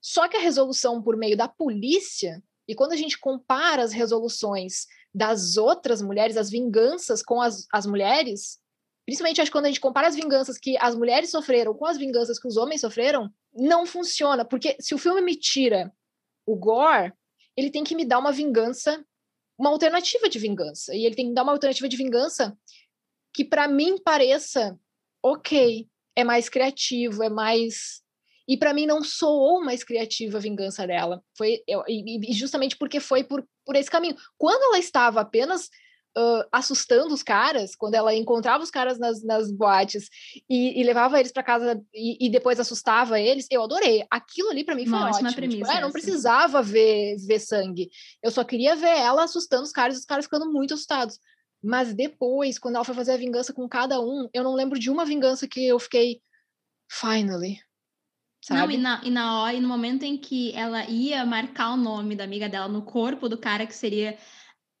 Só que a resolução por meio da polícia e quando a gente compara as resoluções das outras mulheres, as vinganças com as, as mulheres, principalmente acho que quando a gente compara as vinganças que as mulheres sofreram com as vinganças que os homens sofreram, não funciona. Porque se o filme me tira o gore, ele tem que me dar uma vingança, uma alternativa de vingança. E ele tem que dar uma alternativa de vingança que para mim pareça ok, é mais criativo, é mais e para mim não soou mais criativa a vingança dela. Foi eu, e, justamente porque foi por, por esse caminho. Quando ela estava apenas uh, assustando os caras, quando ela encontrava os caras nas, nas boates e, e levava eles para casa e, e, depois assustava eles, eu adorei. Aquilo ali para mim foi Uma ótimo. Tipo, premissa, tipo, é, não precisava ver, ver sangue. Eu só queria ver ela assustando os caras e os caras ficando muito assustados. Mas depois, quando ela foi fazer a vingança com cada um, eu não lembro de uma vingança que eu fiquei. Finally, Sabe? Não, e na, e na hora, e no momento em que ela ia marcar o nome da amiga dela no corpo do cara, que seria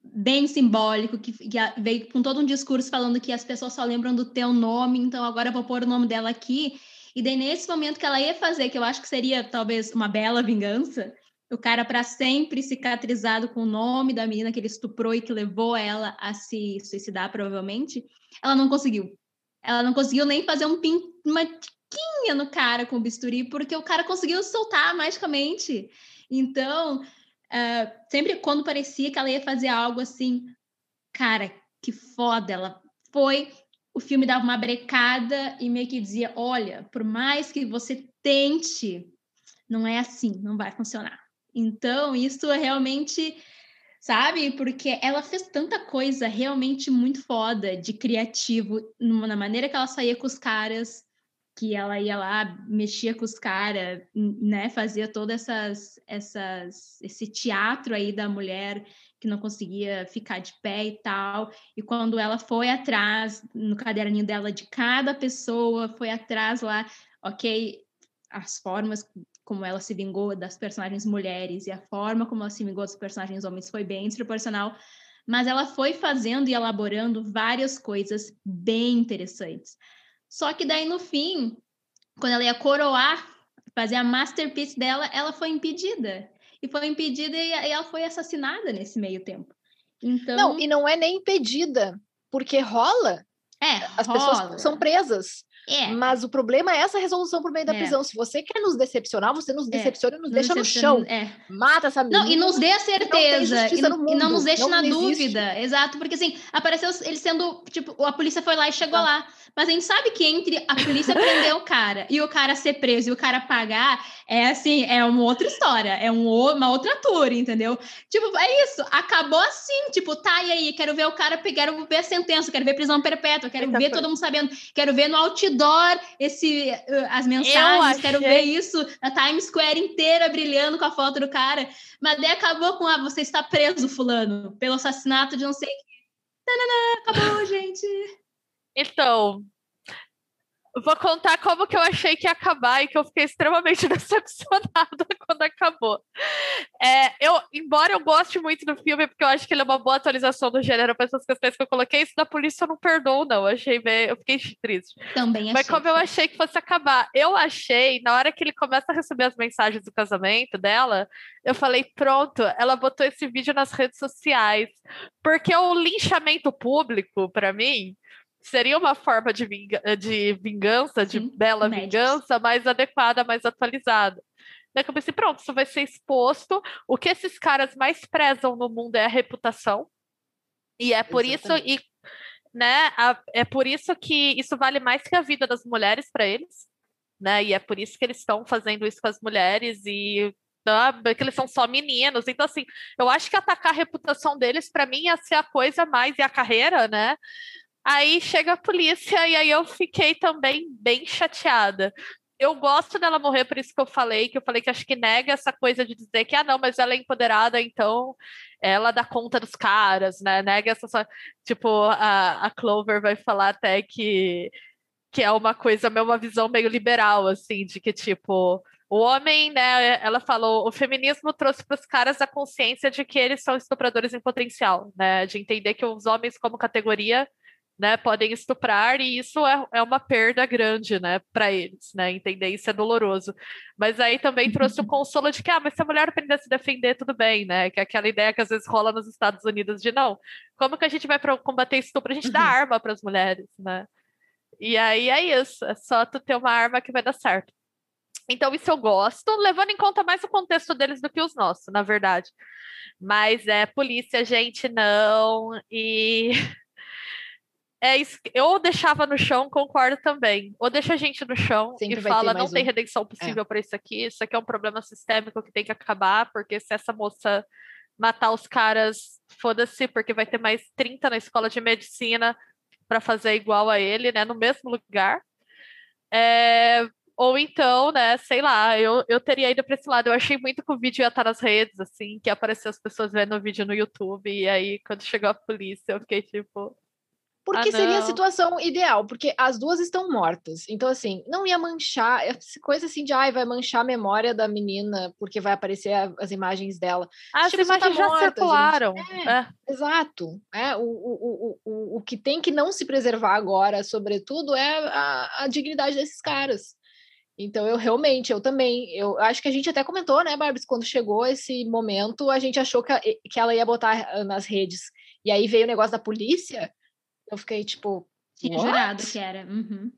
bem simbólico, que, que veio com todo um discurso falando que as pessoas só lembram do teu nome, então agora eu vou pôr o nome dela aqui. E daí, nesse momento que ela ia fazer, que eu acho que seria talvez uma bela vingança, o cara para sempre cicatrizado com o nome da menina que ele estuprou e que levou ela a se suicidar, provavelmente, ela não conseguiu. Ela não conseguiu nem fazer um pin, uma faquinha no cara com o bisturi, porque o cara conseguiu soltar magicamente. Então, uh, sempre quando parecia que ela ia fazer algo assim, cara, que foda, ela foi. O filme dava uma brecada e meio que dizia: olha, por mais que você tente, não é assim, não vai funcionar. Então, isso é realmente sabe? Porque ela fez tanta coisa realmente muito foda de criativo na maneira que ela saía com os caras, que ela ia lá, mexia com os caras, né, fazia todo essas, essas, esse teatro aí da mulher que não conseguia ficar de pé e tal. E quando ela foi atrás, no caderninho dela, de cada pessoa, foi atrás lá, ok, as formas como ela se vingou das personagens mulheres e a forma como ela se vingou dos personagens homens foi bem desproporcional, mas ela foi fazendo e elaborando várias coisas bem interessantes. Só que daí no fim, quando ela ia coroar, fazer a masterpiece dela, ela foi impedida. E foi impedida e ela foi assassinada nesse meio tempo. Então... Não, e não é nem impedida, porque rola. É, as rola. pessoas são presas. É. Mas o problema é essa resolução por meio da é. prisão. Se você quer nos decepcionar, você nos é. decepciona e nos, nos deixa no chão. É. Mata essa menina. Não, e nos dê a certeza. E não, e não nos deixe não na dúvida. Exato, porque assim, apareceu ele sendo, tipo, a polícia foi lá e chegou ah. lá. Mas a gente sabe que entre a polícia prender o cara e o cara ser preso e o cara pagar, é assim, é uma outra história, é um, uma outra tour, entendeu? Tipo, é isso, acabou assim, tipo, tá, e aí, quero ver o cara, quero ver a sentença, quero ver prisão perpétua, quero ver todo mundo sabendo, quero ver no outdoor esse, uh, as mensagens, quero ver isso na Times Square inteira brilhando com a foto do cara. Mas daí acabou com, ah, você está preso, fulano, pelo assassinato de não sei quem. acabou, *laughs* gente. Então, vou contar como que eu achei que ia acabar e que eu fiquei extremamente *laughs* decepcionada *laughs* quando acabou. É, eu, embora eu goste muito do filme, porque eu acho que ele é uma boa atualização do gênero para essas questões que eu coloquei, isso da polícia eu não perdoo, não. Eu achei bem, eu fiquei triste. Também achei. Mas como eu achei que fosse acabar, eu achei, na hora que ele começa a receber as mensagens do casamento dela, eu falei, pronto, ela botou esse vídeo nas redes sociais. Porque o linchamento público, para mim, seria uma forma de, vinga de vingança, Sim, de bela vingança, mais adequada, mais atualizada. Daí eu pensei, pronto, isso vai ser exposto. O que esses caras mais prezam no mundo é a reputação. E é por Exatamente. isso, e, né, a, é por isso que isso vale mais que a vida das mulheres para eles, né? E é por isso que eles estão fazendo isso com as mulheres e que eles são só meninos. Então, assim, eu acho que atacar a reputação deles, para mim, ia ser a coisa mais, e a carreira, né? Aí chega a polícia e aí eu fiquei também bem chateada. Eu gosto dela morrer, por isso que eu falei, que eu falei que acho que nega essa coisa de dizer que, ah, não, mas ela é empoderada, então ela dá conta dos caras, né? Nega essa. Tipo, a, a Clover vai falar até que, que é uma coisa, uma visão meio liberal, assim, de que, tipo, o homem, né, ela falou, o feminismo trouxe para os caras a consciência de que eles são estupradores em potencial, né, de entender que os homens como categoria, né, podem estuprar e isso é, é uma perda grande, né, para eles, né, entender isso é doloroso. Mas aí também trouxe o *laughs* consolo de que, ah, mas se a mulher aprender a se defender, tudo bem, né, que é aquela ideia que às vezes rola nos Estados Unidos de não, como que a gente vai combater estupro? A gente dá uhum. arma para as mulheres, né. E aí é isso, é só tu ter uma arma que vai dar certo. Então, isso eu gosto, levando em conta mais o contexto deles do que os nossos, na verdade. Mas é polícia, gente, não. E *laughs* é isso. Eu deixava no chão, concordo também. Ou deixa a gente no chão Sempre e fala: não um. tem redenção possível é. para isso aqui, isso aqui é um problema sistêmico que tem que acabar, porque se essa moça matar os caras, foda-se, porque vai ter mais 30 na escola de medicina para fazer igual a ele, né, no mesmo lugar. É, ou então, né, sei lá, eu, eu teria ido para esse lado. Eu achei muito que o vídeo ia estar nas redes, assim, que apareceu as pessoas vendo o vídeo no YouTube, e aí, quando chegou a polícia, eu fiquei tipo. Porque ah, seria a situação ideal, porque as duas estão mortas. Então, assim, não ia manchar, coisa assim de, ai, vai manchar a memória da menina, porque vai aparecer a, as imagens dela. As tipo, imagens tá já morta, circularam. É, é. Exato. É, o, o, o, o, que tem que não se preservar agora, sobretudo, é a, a dignidade desses caras. Então, eu realmente, eu também, eu acho que a gente até comentou, né, Barbie, quando chegou esse momento, a gente achou que, a, que ela ia botar nas redes. E aí veio o negócio da polícia, eu fiquei tipo. Tinha jurado que era. Uhum.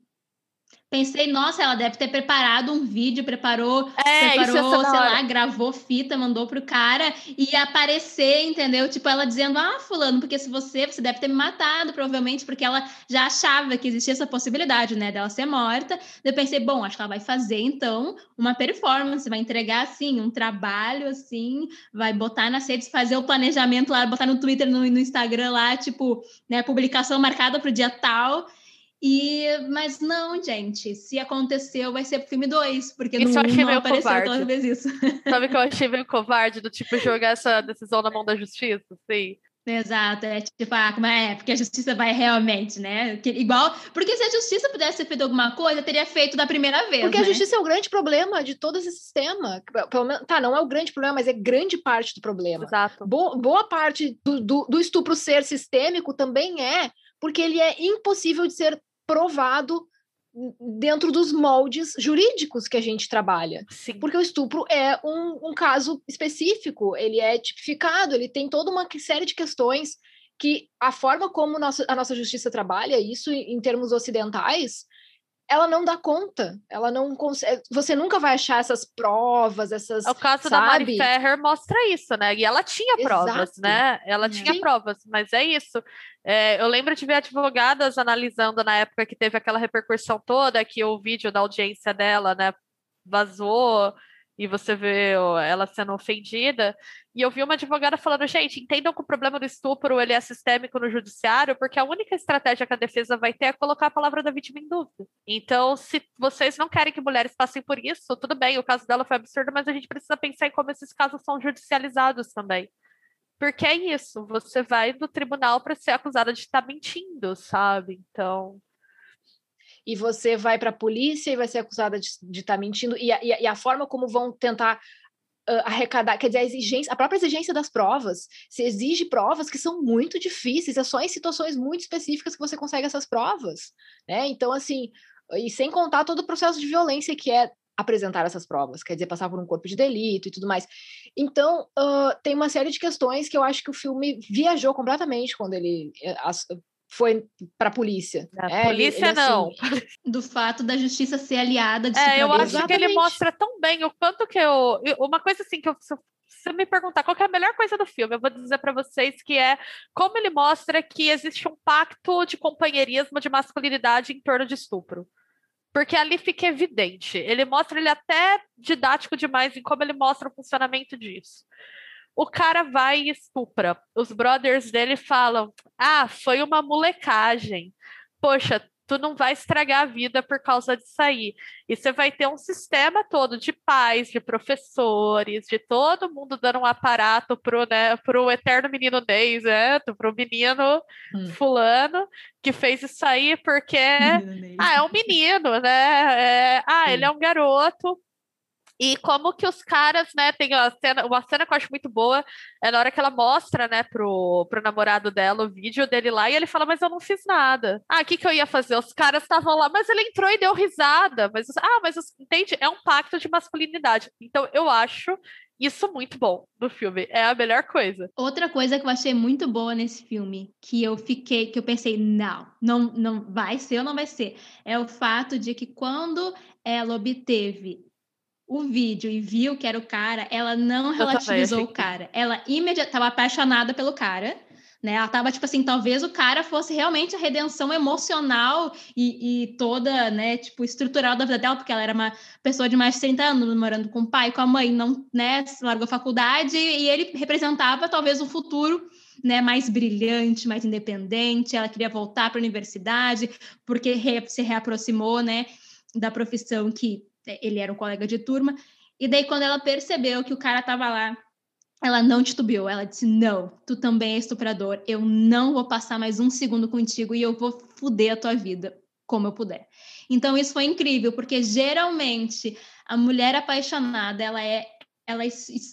Pensei, nossa, ela deve ter preparado um vídeo, preparou, é, preparou, sei lá, gravou fita, mandou pro cara e aparecer, entendeu? Tipo, ela dizendo, ah, fulano, porque se você, você deve ter me matado, provavelmente, porque ela já achava que existia essa possibilidade, né, dela ser morta. Eu pensei, bom, acho que ela vai fazer, então, uma performance, vai entregar, assim, um trabalho, assim, vai botar nas redes, fazer o planejamento lá, botar no Twitter, no, no Instagram lá, tipo, né, publicação marcada pro dia tal, e, mas não, gente, se aconteceu, vai ser pro filme 2, porque isso no 1 um não apareceu covarde. talvez isso. *laughs* Sabe que eu achei meio covarde do tipo jogar essa decisão na mão da justiça, assim. Exato, é tipo, ah, como é, porque a justiça vai realmente, né? Que, igual, porque se a justiça pudesse ter feito alguma coisa, teria feito da primeira vez. Porque né? a justiça é o grande problema de todo esse sistema. Pelo menos, tá, não é o grande problema, mas é grande parte do problema. Exato. Boa, boa parte do, do, do estupro ser sistêmico também é porque ele é impossível de ser provado dentro dos moldes jurídicos que a gente trabalha. Sim. Porque o estupro é um, um caso específico, ele é tipificado, ele tem toda uma série de questões que a forma como nossa, a nossa justiça trabalha, isso em termos ocidentais, ela não dá conta, ela não consegue, você nunca vai achar essas provas, essas, O caso sabe? da Mari Ferrer mostra isso, né, e ela tinha provas, Exato. né, ela Sim. tinha provas, mas é isso, é, eu lembro de ver advogadas analisando na época que teve aquela repercussão toda, que o vídeo da audiência dela, né, vazou, e você vê ela sendo ofendida. E eu vi uma advogada falando, gente, entendam que o problema do estupro ele é sistêmico no judiciário, porque a única estratégia que a defesa vai ter é colocar a palavra da vítima em dúvida. Então, se vocês não querem que mulheres passem por isso, tudo bem, o caso dela foi absurdo, mas a gente precisa pensar em como esses casos são judicializados também. Porque é isso, você vai no tribunal para ser acusada de estar tá mentindo, sabe? Então, e você vai para a polícia e vai ser acusada de estar tá mentindo, e a, e a, forma como vão tentar uh, arrecadar, quer dizer, a exigência, a própria exigência das provas, se exige provas que são muito difíceis, é só em situações muito específicas que você consegue essas provas, né? Então, assim, e sem contar todo o processo de violência que é apresentar essas provas, quer dizer, passar por um corpo de delito e tudo mais. Então, uh, tem uma série de questões que eu acho que o filme viajou completamente quando ele eh, foi para a polícia. A é, polícia ele, ele, assim, não. *laughs* Do fato da justiça ser aliada de É, eu acho Exatamente. que ele mostra tão bem o quanto que eu. Uma coisa assim que eu. Se você me perguntar qual é a melhor coisa do filme, eu vou dizer para vocês que é como ele mostra que existe um pacto de companheirismo, de masculinidade em torno de estupro. Porque ali fica evidente. Ele mostra ele até didático demais em como ele mostra o funcionamento disso. O cara vai e estupra. Os brothers dele falam: Ah, foi uma molecagem. Poxa, tu não vai estragar a vida por causa disso aí. E você vai ter um sistema todo de pais, de professores, de todo mundo dando um aparato pro, né, pro eterno menino Ney, né, pro menino hum. fulano que fez isso aí porque ah, é um menino, né? É, ah, ele é um garoto e como que os caras, né, tem a cena, uma cena que eu acho muito boa, é na hora que ela mostra, né, pro, pro namorado dela o vídeo dele lá, e ele fala, mas eu não fiz nada. Ah, o que que eu ia fazer? Os caras estavam lá, mas ele entrou e deu risada. Mas, ah, mas entende? É um pacto de masculinidade. Então, eu acho isso muito bom do filme. É a melhor coisa. Outra coisa que eu achei muito boa nesse filme, que eu fiquei, que eu pensei, não, não, não vai ser ou não vai ser, é o fato de que quando ela obteve o vídeo e viu que era o cara, ela não relativizou o cara. Ela imediatamente estava apaixonada pelo cara, né? Ela estava tipo assim, talvez o cara fosse realmente a redenção emocional e, e, toda, né, tipo, estrutural da vida dela, porque ela era uma pessoa de mais de 30 anos, morando com o pai, com a mãe, não, né, largou a faculdade, e ele representava talvez um futuro né, mais brilhante, mais independente. Ela queria voltar para a universidade porque re, se reaproximou, né, da profissão que ele era um colega de turma. E daí, quando ela percebeu que o cara tava lá, ela não titubeou. Ela disse: Não, tu também é estuprador. Eu não vou passar mais um segundo contigo e eu vou fuder a tua vida como eu puder. Então, isso foi incrível, porque geralmente a mulher apaixonada ela é ela,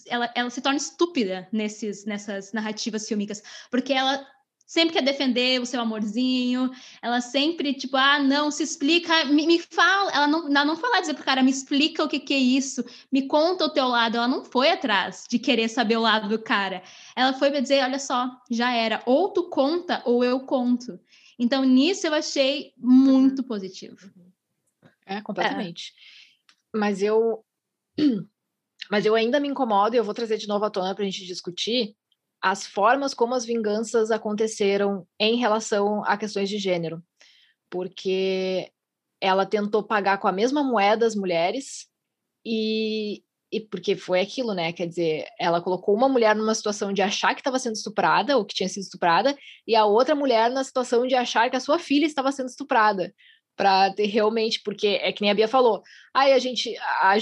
ela, ela se torna estúpida nesses, nessas narrativas fílmicas, porque ela sempre quer defender o seu amorzinho, ela sempre, tipo, ah, não, se explica, me, me fala, ela não, ela não foi lá dizer pro cara, me explica o que, que é isso, me conta o teu lado, ela não foi atrás de querer saber o lado do cara, ela foi para dizer, olha só, já era, ou tu conta ou eu conto. Então, nisso eu achei muito positivo. É, completamente. É. Mas eu... *clears throat* Mas eu ainda me incomodo e eu vou trazer de novo à tona para a gente discutir, as formas como as vinganças aconteceram em relação a questões de gênero, porque ela tentou pagar com a mesma moeda as mulheres e, e porque foi aquilo, né? Quer dizer, ela colocou uma mulher numa situação de achar que estava sendo estuprada ou que tinha sido estuprada e a outra mulher na situação de achar que a sua filha estava sendo estuprada para ter realmente, porque é que nem a Bia falou, aí a gente, a,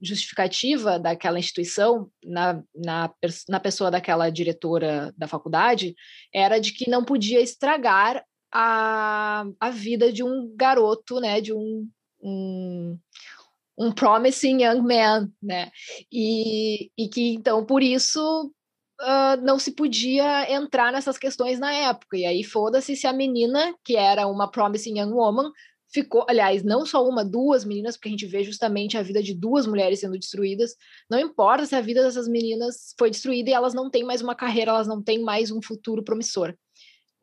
justificativa daquela instituição na, na, na pessoa daquela diretora da faculdade era de que não podia estragar a, a vida de um garoto, né, de um, um, um promising young man, né, e, e que então por isso Uh, não se podia entrar nessas questões na época. E aí, foda-se se a menina, que era uma promising young woman, ficou, aliás, não só uma, duas meninas, porque a gente vê justamente a vida de duas mulheres sendo destruídas. Não importa se a vida dessas meninas foi destruída e elas não têm mais uma carreira, elas não têm mais um futuro promissor.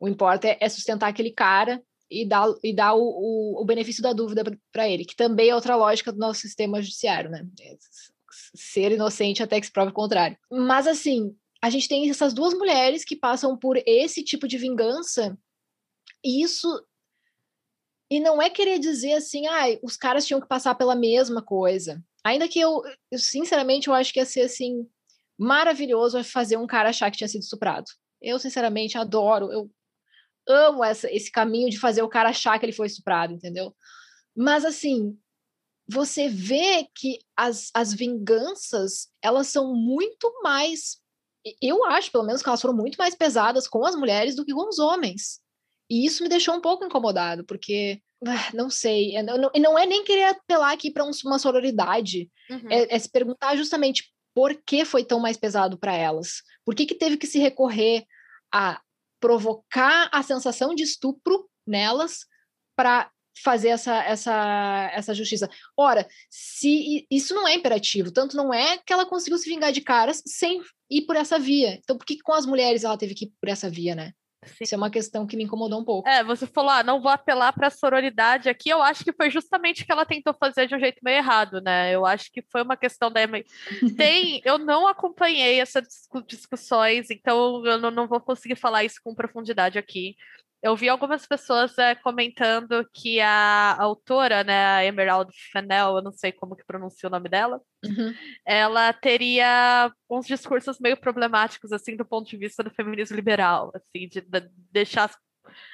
O importa é, é sustentar aquele cara e dar, e dar o, o, o benefício da dúvida para ele, que também é outra lógica do nosso sistema judiciário, né? É ser inocente até que se prove o contrário. Mas, assim, a gente tem essas duas mulheres que passam por esse tipo de vingança, e isso. E não é querer dizer assim, ah, os caras tinham que passar pela mesma coisa. Ainda que eu, eu sinceramente, eu acho que ia ser assim maravilhoso fazer um cara achar que tinha sido estuprado. Eu, sinceramente, adoro, eu amo essa, esse caminho de fazer o cara achar que ele foi estuprado, entendeu? Mas, assim, você vê que as, as vinganças, elas são muito mais eu acho, pelo menos, que elas foram muito mais pesadas com as mulheres do que com os homens. E isso me deixou um pouco incomodado, porque ah, não sei, é, não, não é nem querer apelar aqui para uma sororidade, uhum. é, é, se perguntar justamente por que foi tão mais pesado para elas, por que, que teve que se recorrer a provocar a sensação de estupro nelas para fazer essa, essa, essa justiça. Ora, se isso não é imperativo, tanto não é que ela conseguiu se vingar de caras sem ir por essa via. Então, por que com as mulheres ela teve que ir por essa via, né? Sim. Isso é uma questão que me incomodou um pouco. É, você falou, ah, não vou apelar para a sororidade aqui. Eu acho que foi justamente o que ela tentou fazer de um jeito meio errado, né? Eu acho que foi uma questão da. Tem, *laughs* eu não acompanhei essas discussões, então eu não, não vou conseguir falar isso com profundidade aqui. Eu vi algumas pessoas é, comentando que a autora, né, a Emerald Fennell, eu não sei como que pronuncia o nome dela, uhum. ela teria uns discursos meio problemáticos, assim, do ponto de vista do feminismo liberal, assim, de, de deixar as,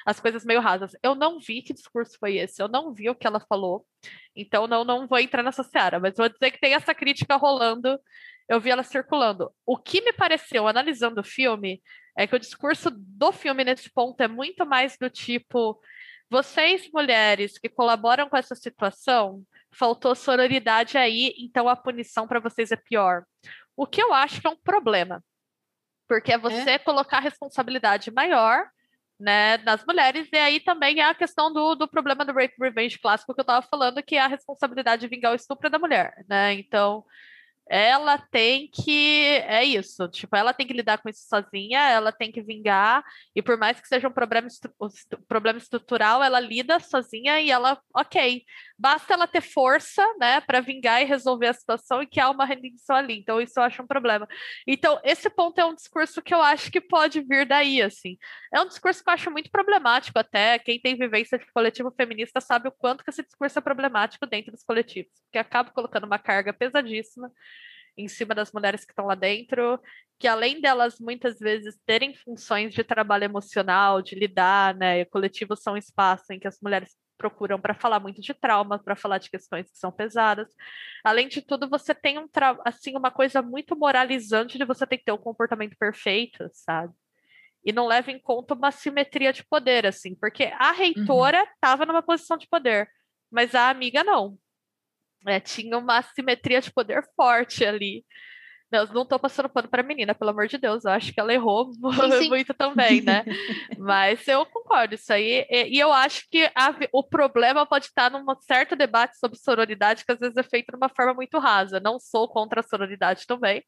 as, coisas meio rasas. Eu não vi que discurso foi esse, eu não vi o que ela falou, então não, não vou entrar nessa seara, mas vou dizer que tem essa crítica rolando, eu vi ela circulando. O que me pareceu, analisando o filme, é que o discurso do filme nesse ponto é muito mais do tipo: vocês, mulheres que colaboram com essa situação, faltou sororidade aí, então a punição para vocês é pior. O que eu acho que é um problema, porque é, é? você é? colocar responsabilidade maior né, nas mulheres, e aí também é a questão do, do problema do rape revenge clássico que eu estava falando, que é a responsabilidade de vingar o estupro da mulher, né? Então, ela tem que. É isso, tipo, ela tem que lidar com isso sozinha, ela tem que vingar, e por mais que seja um problema, problema estrutural, ela lida sozinha e ela, ok, basta ela ter força, né, para vingar e resolver a situação e que há uma rendição ali. Então, isso eu acho um problema. Então, esse ponto é um discurso que eu acho que pode vir daí, assim. É um discurso que eu acho muito problemático, até. Quem tem vivência de coletivo feminista sabe o quanto que esse discurso é problemático dentro dos coletivos, porque acaba colocando uma carga pesadíssima em cima das mulheres que estão lá dentro, que além delas muitas vezes terem funções de trabalho emocional, de lidar, né, coletivos são espaços em que as mulheres procuram para falar muito de trauma, para falar de questões que são pesadas. Além de tudo, você tem um assim uma coisa muito moralizante de você ter que ter um comportamento perfeito, sabe? E não leva em conta uma simetria de poder, assim, porque a reitora estava uhum. numa posição de poder, mas a amiga não. É, tinha uma simetria de poder forte ali. Não, não tô passando pano para a menina, pelo amor de Deus, eu acho que ela errou *laughs* sim, sim. muito também, né? Mas eu concordo isso aí, e, e eu acho que a, o problema pode estar num certo debate sobre sororidade, que às vezes é feito de uma forma muito rasa. Não sou contra a sororidade também,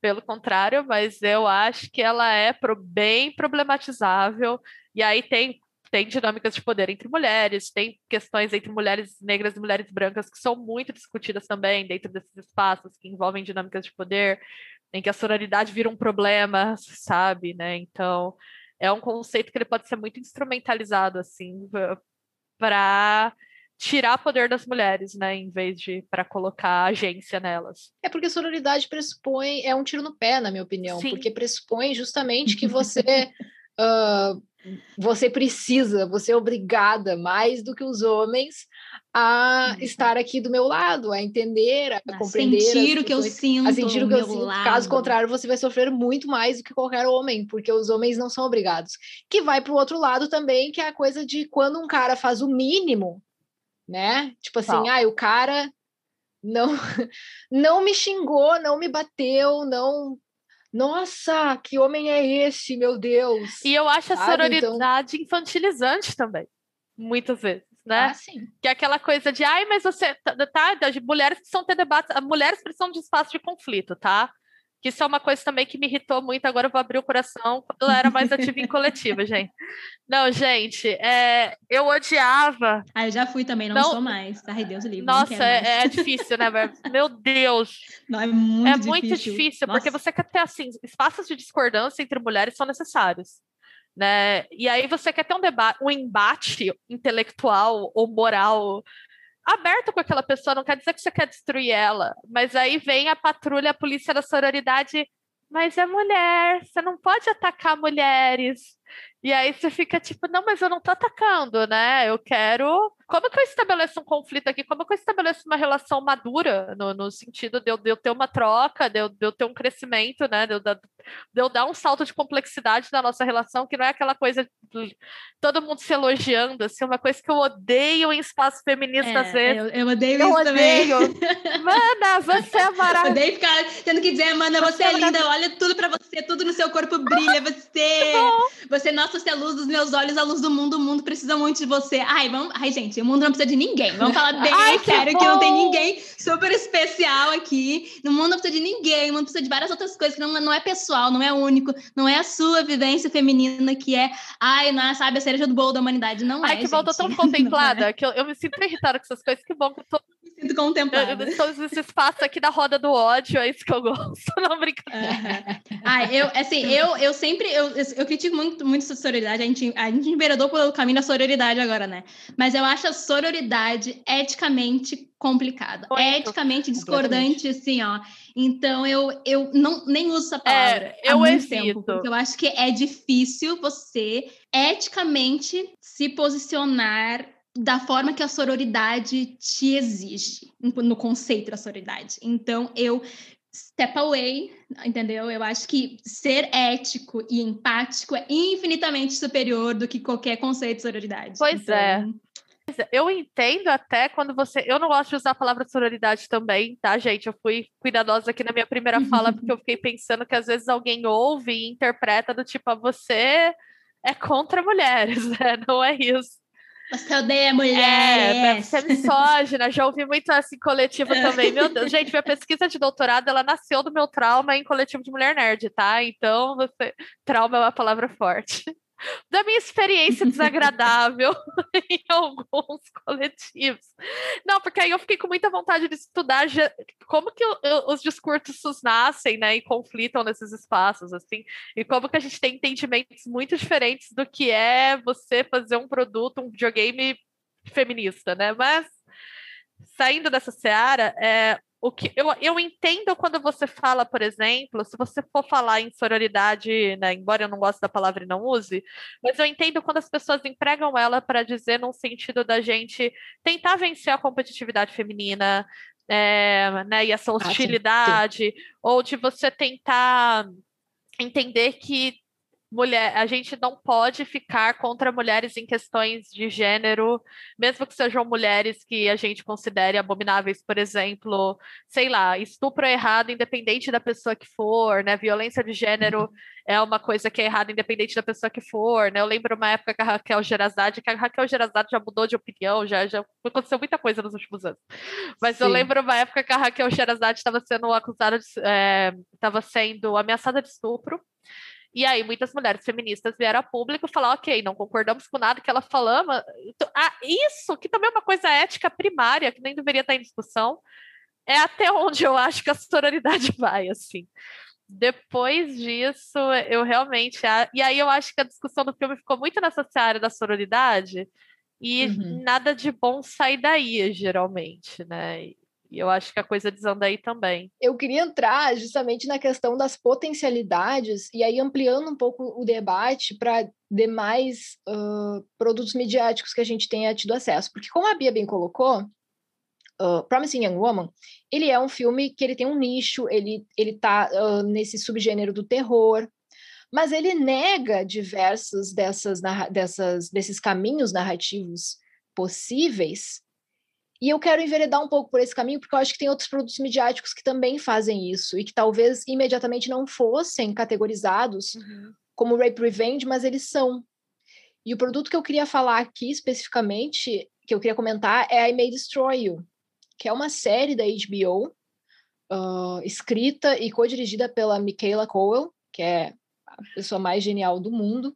pelo contrário, mas eu acho que ela é pro, bem problematizável, e aí tem tem dinâmicas de poder entre mulheres, tem questões entre mulheres negras e mulheres brancas que são muito discutidas também dentro desses espaços que envolvem dinâmicas de poder, em que a sororidade vira um problema, sabe, né? Então, é um conceito que ele pode ser muito instrumentalizado assim para tirar poder das mulheres, né, em vez de para colocar agência nelas. É porque sororidade pressupõe é um tiro no pé, na minha opinião, Sim. porque pressupõe justamente que *laughs* você uh, você precisa, você é obrigada mais do que os homens a uhum. estar aqui do meu lado, a entender, a, a compreender. Sentir o que eu sinto. A sentir o que eu sinto. Lado. Caso contrário, você vai sofrer muito mais do que qualquer homem, porque os homens não são obrigados. Que vai para o outro lado também, que é a coisa de quando um cara faz o mínimo, né? Tipo assim, ah, o cara não *laughs* não me xingou, não me bateu, não nossa, que homem é esse, meu Deus? E eu acho a então sororidade então... infantilizante também, muitas vezes, né? Ah, sim. Que é aquela coisa de, ai, mas você, tá, tá de mulheres precisam ter debates, mulheres precisam de espaço de conflito, tá? Que isso é uma coisa também que me irritou muito, agora eu vou abrir o coração, quando eu era mais ativa em coletiva, *laughs* gente. Não, gente, é, eu odiava. Ah, eu já fui também, não, não sou mais. Ai, Deus livre. Nossa, é, é, difícil, né, *laughs* Meu Deus. Não, é muito é difícil. muito difícil, porque você quer ter, assim, espaços de discordância entre mulheres são necessários. Né? E aí você quer ter um debate, um embate intelectual ou moral aberto com aquela pessoa, não quer dizer que você quer destruir ela, mas aí vem a patrulha, a polícia da sororidade, mas é mulher, você não pode atacar mulheres. E aí você fica tipo, não, mas eu não tô atacando, né? Eu quero. Como que eu estabeleço um conflito aqui? Como que eu estabeleço uma relação madura, no, no sentido de eu, de eu, ter uma troca, de eu, de eu ter um crescimento, né? De eu, de eu, dar um salto de complexidade na nossa relação, que não é aquela coisa de todo mundo se elogiando, assim, uma coisa que eu odeio em espaço feminista é, às vezes. Eu, eu odeio eu isso odeio. também. *laughs* Mana, você é maravilhosa. Odeio ficar tendo que dizer, Mana, você, você é linda, olha tudo pra você, tudo no seu corpo brilha, você. *laughs* Você Você, nossa, você é a luz dos meus olhos, a luz do mundo, o mundo precisa muito de você. Ai, vamos. Ai, gente, o mundo não precisa de ninguém. Vamos falar bem Ai, sério que, que, não tem ninguém super especial aqui. No mundo não precisa de ninguém, o mundo precisa de várias outras coisas que não, não é pessoal, não é único, não é a sua vivência feminina que é, ai, não sabe, a cereja do bolo da humanidade. Não ai, é. Ai, que bom, tô tão contemplada, *laughs* é. que eu, eu me sinto irritada com essas coisas, que bom que eu tô sinto contemplada. Todos esses espaços aqui da roda do ódio, é isso que eu gosto, *laughs* não brincadeira. Ah, eu, assim, eu, eu sempre, eu, eu critico muito, muito essa sororidade, a gente, a gente enveredou pelo caminho da sororidade agora, né? Mas eu acho a sororidade eticamente complicada, muito. eticamente discordante, assim, ó. Então, eu, eu não, nem uso essa palavra é, eu há muito evito. tempo, porque eu acho que é difícil você eticamente se posicionar da forma que a sororidade te exige, no conceito da sororidade. Então, eu step away, entendeu? Eu acho que ser ético e empático é infinitamente superior do que qualquer conceito de sororidade. Pois é. então... é. Eu entendo até quando você. Eu não gosto de usar a palavra sororidade também, tá, gente? Eu fui cuidadosa aqui na minha primeira fala, porque eu fiquei pensando que às vezes alguém ouve e interpreta do tipo, ah, você é contra mulheres, *laughs* né? Não é isso. Você odeia mulheres. É, você é misógina, já ouvi muito assim coletivo também. Meu Deus, gente, minha pesquisa de doutorado, ela nasceu do meu trauma em coletivo de mulher nerd, tá? Então, você... trauma é uma palavra forte da minha experiência desagradável *laughs* em alguns coletivos. Não, porque aí eu fiquei com muita vontade de estudar como que os discursos nascem, né, e conflitam nesses espaços, assim, e como que a gente tem entendimentos muito diferentes do que é você fazer um produto, um videogame feminista, né, mas saindo dessa seara, é, o que eu, eu entendo quando você fala, por exemplo, se você for falar em sororidade, né, embora eu não goste da palavra e não use, mas eu entendo quando as pessoas empregam ela para dizer num sentido da gente tentar vencer a competitividade feminina, é, né, e essa hostilidade, ah, sim, sim. ou de você tentar entender que mulher, a gente não pode ficar contra mulheres em questões de gênero, mesmo que sejam mulheres que a gente considere abomináveis, por exemplo, sei lá, estupro é errado independente da pessoa que for, né? Violência de gênero uhum. é uma coisa que é errada independente da pessoa que for, né? Eu lembro uma época que a Raquel Gerazade, que a Raquel Gerazade já mudou de opinião, já, já aconteceu muita coisa nos últimos anos. Mas Sim. eu lembro uma época que a Raquel Gerazade estava sendo acusada estava é, sendo ameaçada de estupro. E aí muitas mulheres feministas vieram a público falar, ok, não concordamos com nada que ela falou. Então, ah, isso, que também é uma coisa ética primária, que nem deveria estar em discussão, é até onde eu acho que a sororidade *laughs* vai, assim. Depois disso, eu realmente. E aí eu acho que a discussão do filme ficou muito nessa área da sororidade, e uhum. nada de bom sai daí, geralmente, né? E eu acho que a coisa desanda aí também. Eu queria entrar justamente na questão das potencialidades e aí ampliando um pouco o debate para demais uh, produtos midiáticos que a gente tenha tido acesso. Porque como a Bia bem colocou, uh, Promising Young Woman, ele é um filme que ele tem um nicho, ele, ele tá uh, nesse subgênero do terror, mas ele nega diversos dessas, dessas, desses caminhos narrativos possíveis e eu quero enveredar um pouco por esse caminho, porque eu acho que tem outros produtos midiáticos que também fazem isso e que talvez imediatamente não fossem categorizados uhum. como rape revenge, mas eles são. E o produto que eu queria falar aqui especificamente, que eu queria comentar, é I May Destroy You, que é uma série da HBO, uh, escrita e co-dirigida pela Michaela Coel, que é a pessoa mais genial do mundo.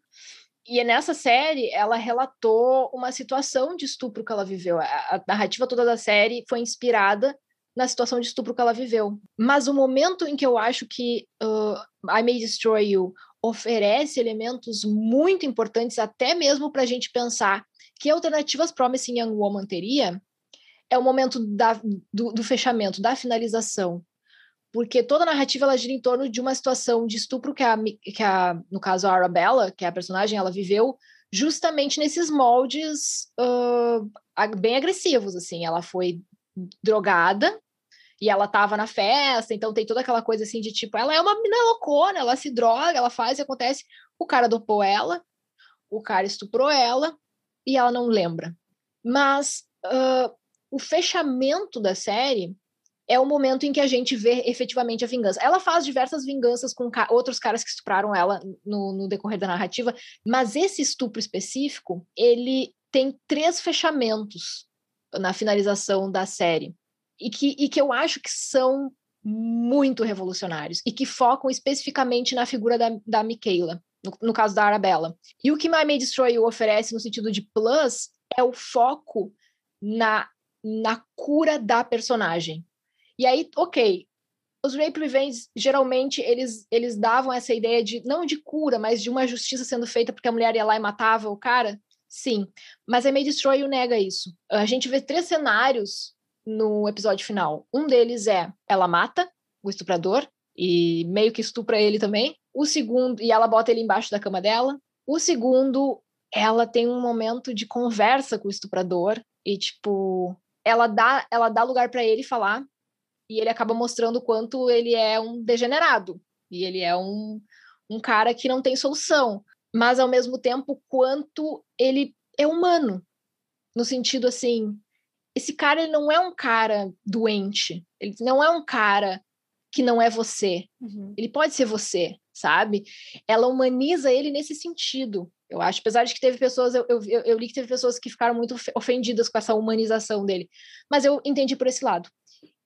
E nessa série, ela relatou uma situação de estupro que ela viveu. A, a narrativa toda da série foi inspirada na situação de estupro que ela viveu. Mas o momento em que eu acho que uh, I May Destroy You oferece elementos muito importantes, até mesmo para a gente pensar que alternativas Promising Young Woman teria, é o momento da, do, do fechamento, da finalização porque toda a narrativa ela gira em torno de uma situação de estupro que a, que a no caso a Arabella, que é a personagem, ela viveu justamente nesses moldes uh, bem agressivos, assim, ela foi drogada e ela tava na festa, então tem toda aquela coisa assim de tipo, ela é uma menina loucona, ela se droga, ela faz e acontece, o cara dopou ela, o cara estuprou ela e ela não lembra. Mas uh, o fechamento da série é o momento em que a gente vê efetivamente a vingança. Ela faz diversas vinganças com ca outros caras que estupraram ela no, no, decorrer da narrativa, mas esse estupro específico, ele tem três fechamentos na finalização da série, e que, e que eu acho que são muito revolucionários, e que focam especificamente na figura da, da Michaela, no, no caso da Arabella. E o que My May Destroy You oferece no sentido de plus é o foco na, na cura da personagem e aí, ok, os rape revenge, geralmente, eles, eles davam essa ideia de, não de cura, mas de uma justiça sendo feita porque a mulher ia lá e matava o cara. Sim, mas a May Destroy nega isso. A gente vê três cenários no episódio final. Um deles é ela mata o estuprador e meio que estupra ele também. O segundo, e ela bota ele embaixo da cama dela. O segundo, ela tem um momento de conversa com o estuprador e tipo, ela dá, ela dá lugar para ele falar e ele acaba mostrando o quanto ele é um degenerado e ele é um, um cara que não tem solução, mas ao mesmo tempo quanto ele é humano, no sentido assim, esse cara ele não é um cara doente, ele não é um cara que não é você, uhum. ele pode ser você, sabe? Ela humaniza ele nesse sentido. Eu acho, apesar de que teve pessoas, eu, eu, eu li que teve pessoas que ficaram muito ofendidas com essa humanização dele, mas eu entendi por esse lado.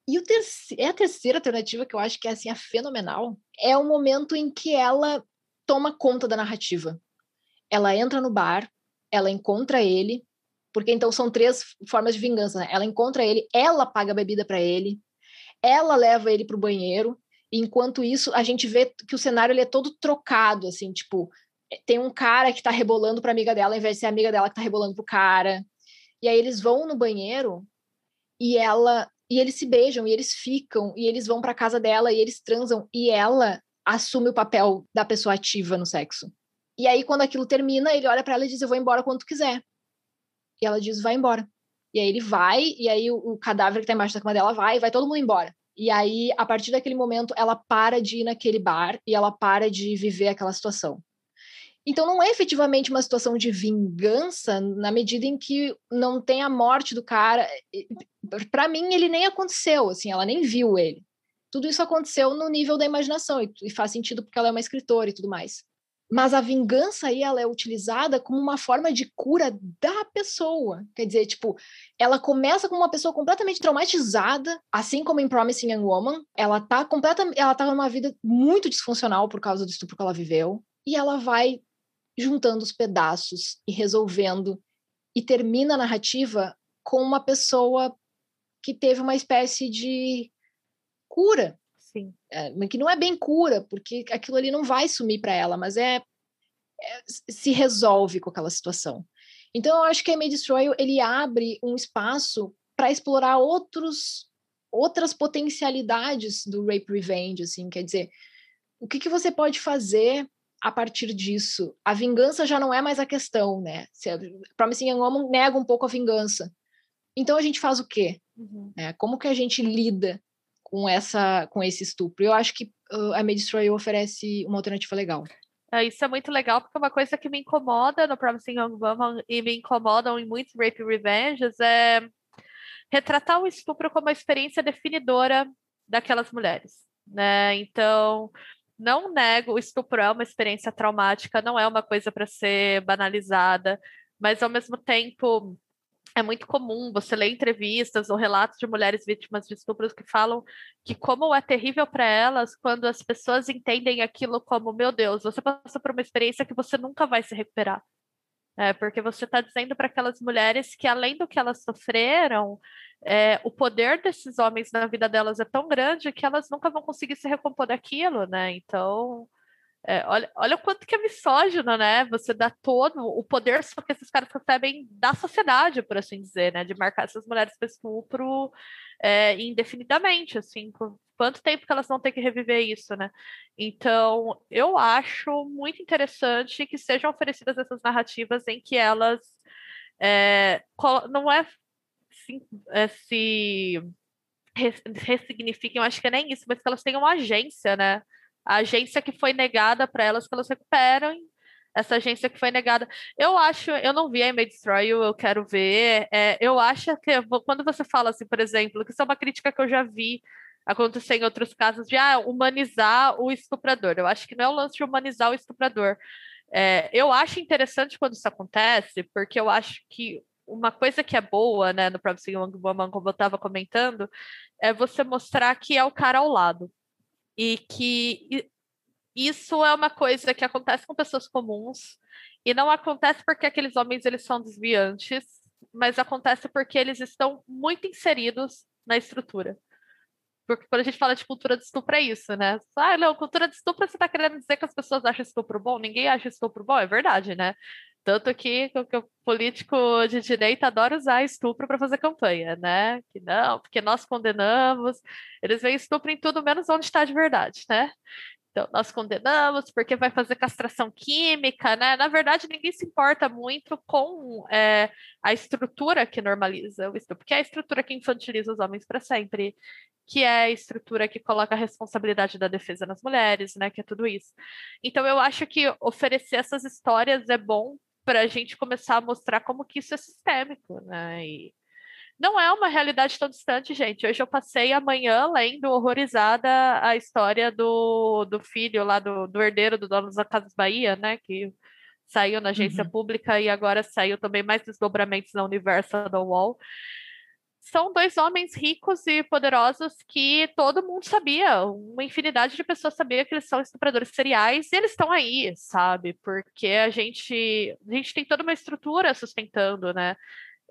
E o é a terceira alternativa que eu acho que é assim, a fenomenal, é o momento em que ela toma conta da narrativa. Ela entra no bar, ela encontra ele, porque então são três formas de vingança, né? Ela encontra ele, ela paga a bebida para ele, ela leva ele pro banheiro, e enquanto isso a gente vê que o cenário ele é todo trocado, assim, tipo, é, tem um cara que tá rebolando pra amiga dela, ao invés de ser a amiga dela que tá rebolando pro cara. E aí eles vão no banheiro e ela e eles se beijam, e eles ficam, e eles vão para casa dela, e eles transam, e ela assume o papel da pessoa ativa no sexo. E aí, quando aquilo termina, ele olha para ela e diz: Eu vou embora quando tu quiser. E ela diz: Vai embora. E aí ele vai, e aí o, o cadáver que tá embaixo da cama dela vai, e vai todo mundo embora. E aí, a partir daquele momento, ela para de ir naquele bar e ela para de viver aquela situação. Então não é efetivamente uma situação de vingança na medida em que não tem a morte do cara. Para mim ele nem aconteceu, assim, ela nem viu ele. Tudo isso aconteceu no nível da imaginação e, faz sentido porque ela é uma escritora e tudo mais. Mas a vingança aí ela é utilizada como uma forma de cura da pessoa. Quer dizer, tipo, ela começa como uma pessoa completamente traumatizada, assim como em Promising Young Woman, ela tá completamente, ela tá numa vida muito disfuncional por causa do estupro que ela viveu, e ela vai juntando os pedaços e resolvendo, e termina a narrativa com uma pessoa que teve uma espécie de cura. Sim. É, que não é bem cura, porque aquilo ali não vai sumir para ela, mas é, é, se resolve com aquela situação. Então eu acho que a May Destroy ele abre um espaço para explorar outros outras potencialidades do rape revenge, assim, quer dizer, o que, que você pode fazer a partir disso. A vingança já não é mais a questão, né? Se a Promising Young Woman nega um pouco a vingança. Então a gente faz o quê? Uhum. É, como que a gente lida com essa com esse estupro? Eu acho que uh, a May Destroy oferece uma alternativa legal. É, isso é muito legal, porque uma coisa que me incomoda no Promising Young Woman e me incomodam em muitos rape revenges é retratar o estupro como uma experiência definidora daquelas mulheres, né? Então, não nego, o estupro é uma experiência traumática, não é uma coisa para ser banalizada, mas ao mesmo tempo é muito comum você ler entrevistas ou relatos de mulheres vítimas de estupros que falam que como é terrível para elas quando as pessoas entendem aquilo como, meu Deus, você passou por uma experiência que você nunca vai se recuperar. É, porque você está dizendo para aquelas mulheres que, além do que elas sofreram, é, o poder desses homens na vida delas é tão grande que elas nunca vão conseguir se recompor daquilo, né? Então, é, olha, olha o quanto que é misógino, né? Você dá todo o poder só que esses caras recebem da sociedade, por assim dizer, né? De marcar essas mulheres para estupro é, indefinidamente, assim, quanto tempo que elas vão ter que reviver isso, né? Então, eu acho muito interessante que sejam oferecidas essas narrativas em que elas é, não é se, é, se ressignifiquem, acho que é nem isso, mas que elas tenham agência, né? A agência que foi negada para elas, que elas recuperam essa agência que foi negada. Eu acho, eu não vi a May Destroy eu quero ver. É, eu acho que quando você fala assim, por exemplo, que isso é uma crítica que eu já vi acontecer em outros casos de ah, humanizar o estuprador. Eu acho que não é o lance de humanizar o estuprador. É, eu acho interessante quando isso acontece, porque eu acho que uma coisa que é boa, né, no Promising Young Woman, como eu estava comentando, é você mostrar que é o cara ao lado. E que isso é uma coisa que acontece com pessoas comuns, e não acontece porque aqueles homens eles são desviantes, mas acontece porque eles estão muito inseridos na estrutura. Porque quando a gente fala de cultura de estupro, é isso, né? Ah, não, cultura de estupro, você está querendo dizer que as pessoas acham estupro bom? Ninguém acha estupro bom, é verdade, né? Tanto que, que o político de direita adora usar estupro para fazer campanha, né? Que não, porque nós condenamos, eles veem estupro em tudo menos onde está de verdade, né? Então, nós condenamos porque vai fazer castração química, né? Na verdade, ninguém se importa muito com é, a estrutura que normaliza o estupro, que é a estrutura que infantiliza os homens para sempre, que é a estrutura que coloca a responsabilidade da defesa nas mulheres, né? Que é tudo isso. Então, eu acho que oferecer essas histórias é bom para a gente começar a mostrar como que isso é sistêmico, né? E não é uma realidade tão distante, gente. Hoje eu passei a manhã lendo horrorizada a história do, do filho lá, do, do herdeiro do dono da Casas Bahia, né? Que saiu na agência uhum. pública e agora saiu também mais desdobramentos na Universal da Wall são dois homens ricos e poderosos que todo mundo sabia, uma infinidade de pessoas sabia que eles são estupradores seriais e eles estão aí, sabe? Porque a gente, a gente tem toda uma estrutura sustentando, né?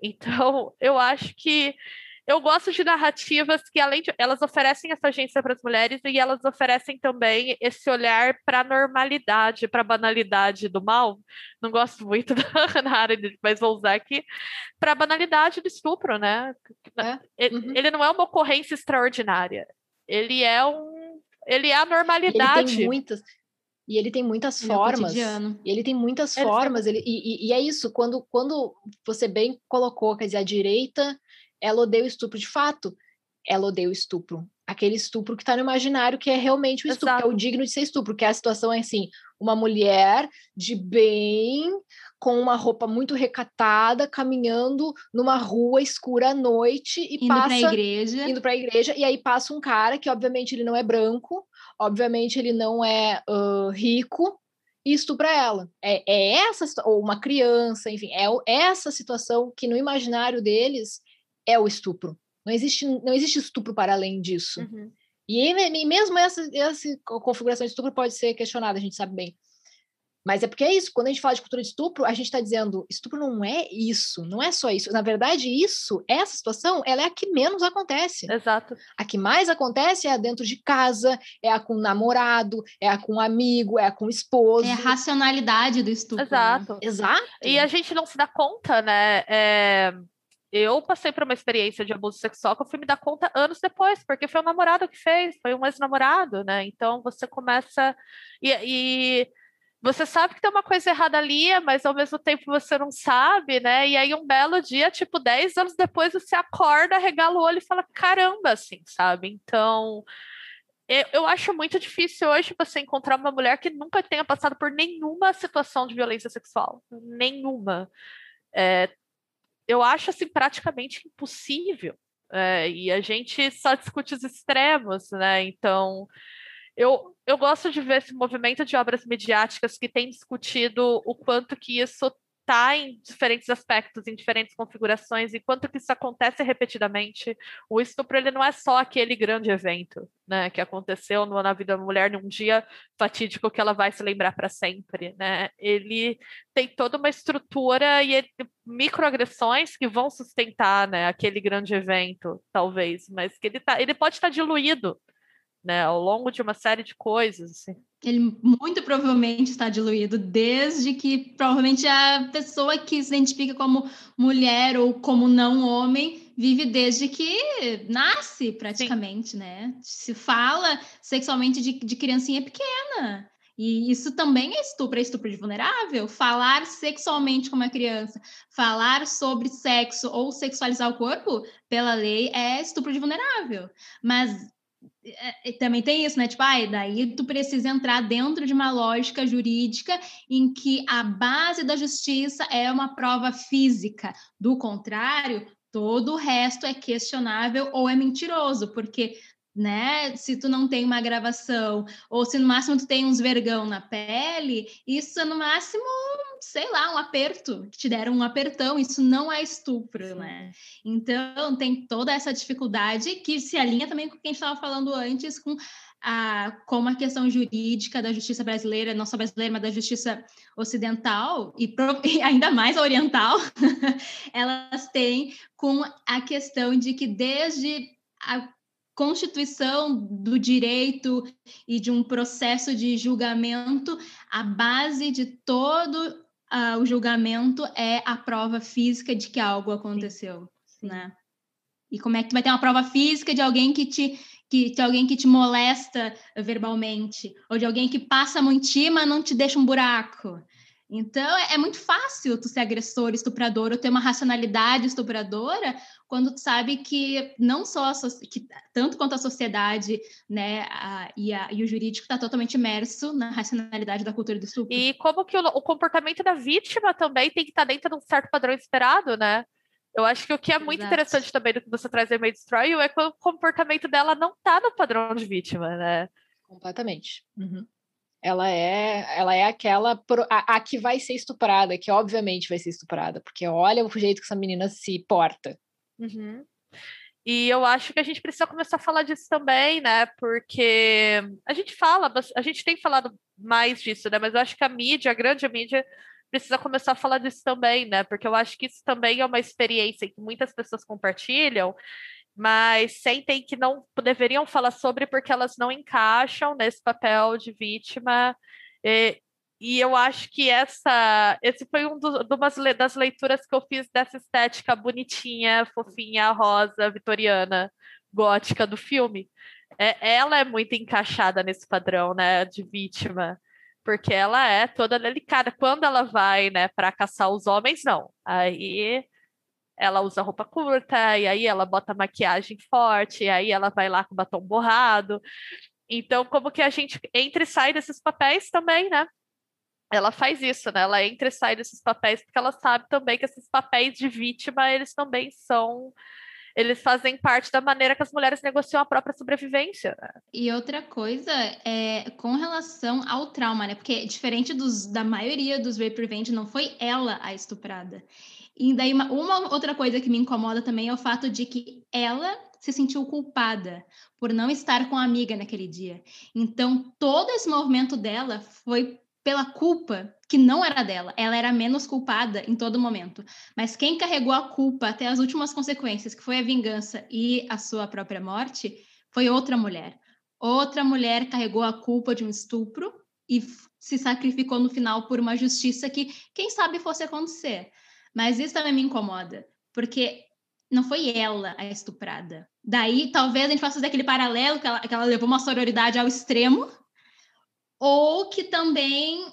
Então, eu acho que eu gosto de narrativas que, além de elas oferecem essa agência para as mulheres e elas oferecem também esse olhar para a normalidade, para a banalidade do mal. Não gosto muito *laughs* da área, mas vou usar aqui para a banalidade do estupro, né? É. Uhum. Ele não é uma ocorrência extraordinária. Ele é um, ele é a normalidade. Ele tem muitas e ele tem muitas ele é formas. É e ele tem muitas ele formas. Ele, e, e, é isso, quando, quando você bem colocou, quer dizer, a direita ela odeia o estupro de fato. Ela odeia o estupro. Aquele estupro que está no imaginário, que é realmente o estupro, Exato. que é o digno de ser estupro, que a situação é assim: uma mulher de bem, com uma roupa muito recatada, caminhando numa rua escura à noite e indo passa. Pra igreja. Indo para a igreja. E aí passa um cara que, obviamente, ele não é branco, obviamente, ele não é uh, rico, e estupra ela. É, é essa, ou uma criança, enfim, é essa situação que no imaginário deles é o estupro. Não existe, não existe estupro para além disso. Uhum. E, e mesmo essa, essa configuração de estupro pode ser questionada, a gente sabe bem. Mas é porque é isso, quando a gente fala de cultura de estupro, a gente está dizendo, estupro não é isso, não é só isso. Na verdade, isso, essa situação, ela é a que menos acontece. Exato. A que mais acontece é a dentro de casa, é a com o namorado, é a com o amigo, é a com o esposo. É a racionalidade do estupro. Exato. Né? Exato. E a gente não se dá conta, né? É eu passei por uma experiência de abuso sexual que eu fui me dar conta anos depois, porque foi o namorado que fez, foi um ex-namorado, né? Então você começa. E, e, você sabe que tem uma coisa errada ali, mas ao mesmo tempo você não sabe, né? E aí um belo dia, tipo, 10 anos depois, você acorda, regala o olho e fala: caramba, assim, sabe? Então. Eu, eu acho muito difícil hoje você encontrar uma mulher que nunca tenha passado por nenhuma situação de violência sexual. Nenhuma. É, eu acho assim praticamente impossível. É, e a gente só discute os extremos, né? Então, eu, eu gosto de ver esse movimento de obras midiáticas que tem discutido o quanto que isso está em diferentes aspectos, em diferentes configurações, e quanto que isso acontece repetidamente. O estupro ele não é só aquele grande evento, né, que aconteceu na vida da mulher num dia fatídico que ela vai se lembrar para sempre, né? Ele tem toda uma estrutura e microagressões que vão sustentar, né, aquele grande evento, talvez, mas que ele tá, ele pode estar diluído né, ao longo de uma série de coisas. Assim. Ele muito provavelmente está diluído desde que provavelmente a pessoa que se identifica como mulher ou como não homem vive desde que nasce praticamente, Sim. né? Se fala sexualmente de, de criancinha pequena. E isso também é estupro, é estupro de vulnerável. Falar sexualmente com uma criança, falar sobre sexo ou sexualizar o corpo, pela lei, é estupro de vulnerável. Mas é, também tem isso, né? Tipo, ah, daí tu precisa entrar dentro de uma lógica jurídica em que a base da justiça é uma prova física. Do contrário, todo o resto é questionável ou é mentiroso, porque né? Se tu não tem uma gravação, ou se no máximo tu tem uns vergão na pele, isso é no máximo, sei lá, um aperto, que te deram um apertão, isso não é estupro, né? Então tem toda essa dificuldade que se alinha também com o que a gente estava falando antes, com a, como a questão jurídica da justiça brasileira, não só brasileira, mas da justiça ocidental e, *laughs* e ainda mais oriental, *laughs* elas têm com a questão de que desde a constituição do direito e de um processo de julgamento, a base de todo uh, o julgamento é a prova física de que algo aconteceu, Sim. né? E como é que tu vai ter uma prova física de alguém que te que de alguém que te molesta verbalmente ou de alguém que passa a ti, mas não te deixa um buraco? Então, é, é muito fácil tu ser agressor, estuprador, ou ter uma racionalidade estupradora, quando tu sabe que não só a, que, tanto quanto a sociedade né, a, e, a, e, o jurídico está totalmente imerso na racionalidade da cultura do estupro. E como que o, o comportamento da vítima também tem que estar tá dentro de um certo padrão esperado, né? Eu acho que o que é muito Exato. interessante também do que você traz em May Destroy é que o comportamento dela não está no padrão de vítima, né? Completamente. Uhum ela é ela é aquela a, a, que vai ser estuprada, que obviamente vai ser estuprada, porque olha o jeito que essa menina se porta. Uhum. E eu acho que a gente precisa começar a falar disso também, né? Porque a gente fala, a gente tem falado mais disso, né? Mas eu acho que a mídia, a grande mídia, precisa começar a falar disso também, né? Porque eu acho que isso também é uma experiência que muitas pessoas compartilham mas sentem que não deveriam falar sobre porque elas não encaixam nesse papel de vítima. E, e eu acho que essa, esse foi um das leituras que eu fiz dessa estética bonitinha, fofinha, rosa, vitoriana, gótica do filme. É, ela é muito encaixada nesse padrão, né, de vítima, porque ela é toda delicada. Quando ela vai, né, para caçar os homens, não. Aí ela usa roupa curta, e aí ela bota maquiagem forte, e aí ela vai lá com batom borrado. Então, como que a gente entra e sai desses papéis também, né? Ela faz isso, né? Ela entra e sai desses papéis porque ela sabe também que esses papéis de vítima, eles também são eles fazem parte da maneira que as mulheres negociam a própria sobrevivência. Né? E outra coisa é com relação ao trauma, né? Porque diferente dos, da maioria dos rape revenge, não foi ela a estuprada. E daí, uma, uma outra coisa que me incomoda também é o fato de que ela se sentiu culpada por não estar com a amiga naquele dia. Então, todo esse movimento dela foi pela culpa que não era dela. Ela era menos culpada em todo momento. Mas quem carregou a culpa até as últimas consequências, que foi a vingança e a sua própria morte, foi outra mulher. Outra mulher carregou a culpa de um estupro e se sacrificou no final por uma justiça que, quem sabe, fosse acontecer. Mas isso também me incomoda, porque não foi ela a estuprada. Daí, talvez a gente possa fazer aquele paralelo que ela, que ela levou uma sororidade ao extremo, ou que também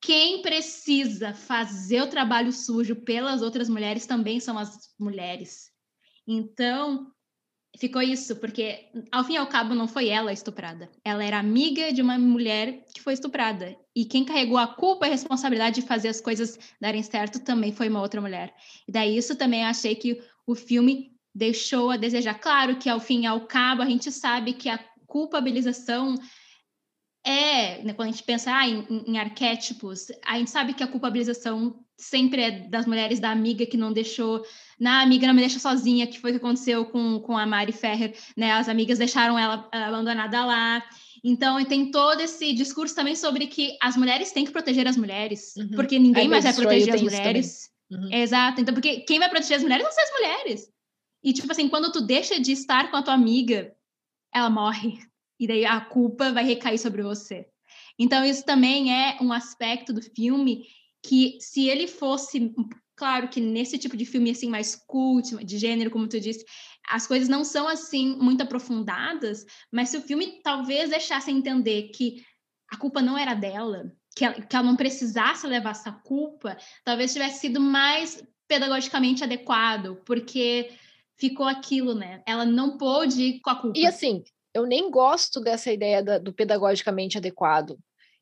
quem precisa fazer o trabalho sujo pelas outras mulheres também são as mulheres. Então, ficou isso, porque ao fim e ao cabo não foi ela estuprada. Ela era amiga de uma mulher que foi estuprada. E quem carregou a culpa e a responsabilidade de fazer as coisas darem certo também foi uma outra mulher. E daí isso também achei que o filme deixou a desejar. Claro que ao fim e ao cabo a gente sabe que a culpabilização é, né, quando a gente pensa ah, em, em, arquétipos, a gente sabe que a culpabilização sempre é das mulheres da amiga que não deixou, na amiga não me deixa sozinha, que foi o que aconteceu com, com a Mari Ferrer, né? As amigas deixaram ela abandonada lá. Então, tem todo esse discurso também sobre que as mulheres têm que proteger as mulheres, uhum. porque ninguém mais vai proteger as mulheres. Uhum. Exato. Então, porque quem vai proteger as mulheres vão ser as mulheres. E, tipo assim, quando tu deixa de estar com a tua amiga, ela morre e daí a culpa vai recair sobre você. Então, isso também é um aspecto do filme que, se ele fosse. Claro que nesse tipo de filme assim mais cult, de gênero, como tu disse, as coisas não são assim muito aprofundadas, mas se o filme talvez deixasse entender que a culpa não era dela, que ela, que ela não precisasse levar essa culpa, talvez tivesse sido mais pedagogicamente adequado, porque ficou aquilo, né? Ela não pôde ir com a culpa. E assim, eu nem gosto dessa ideia da, do pedagogicamente adequado.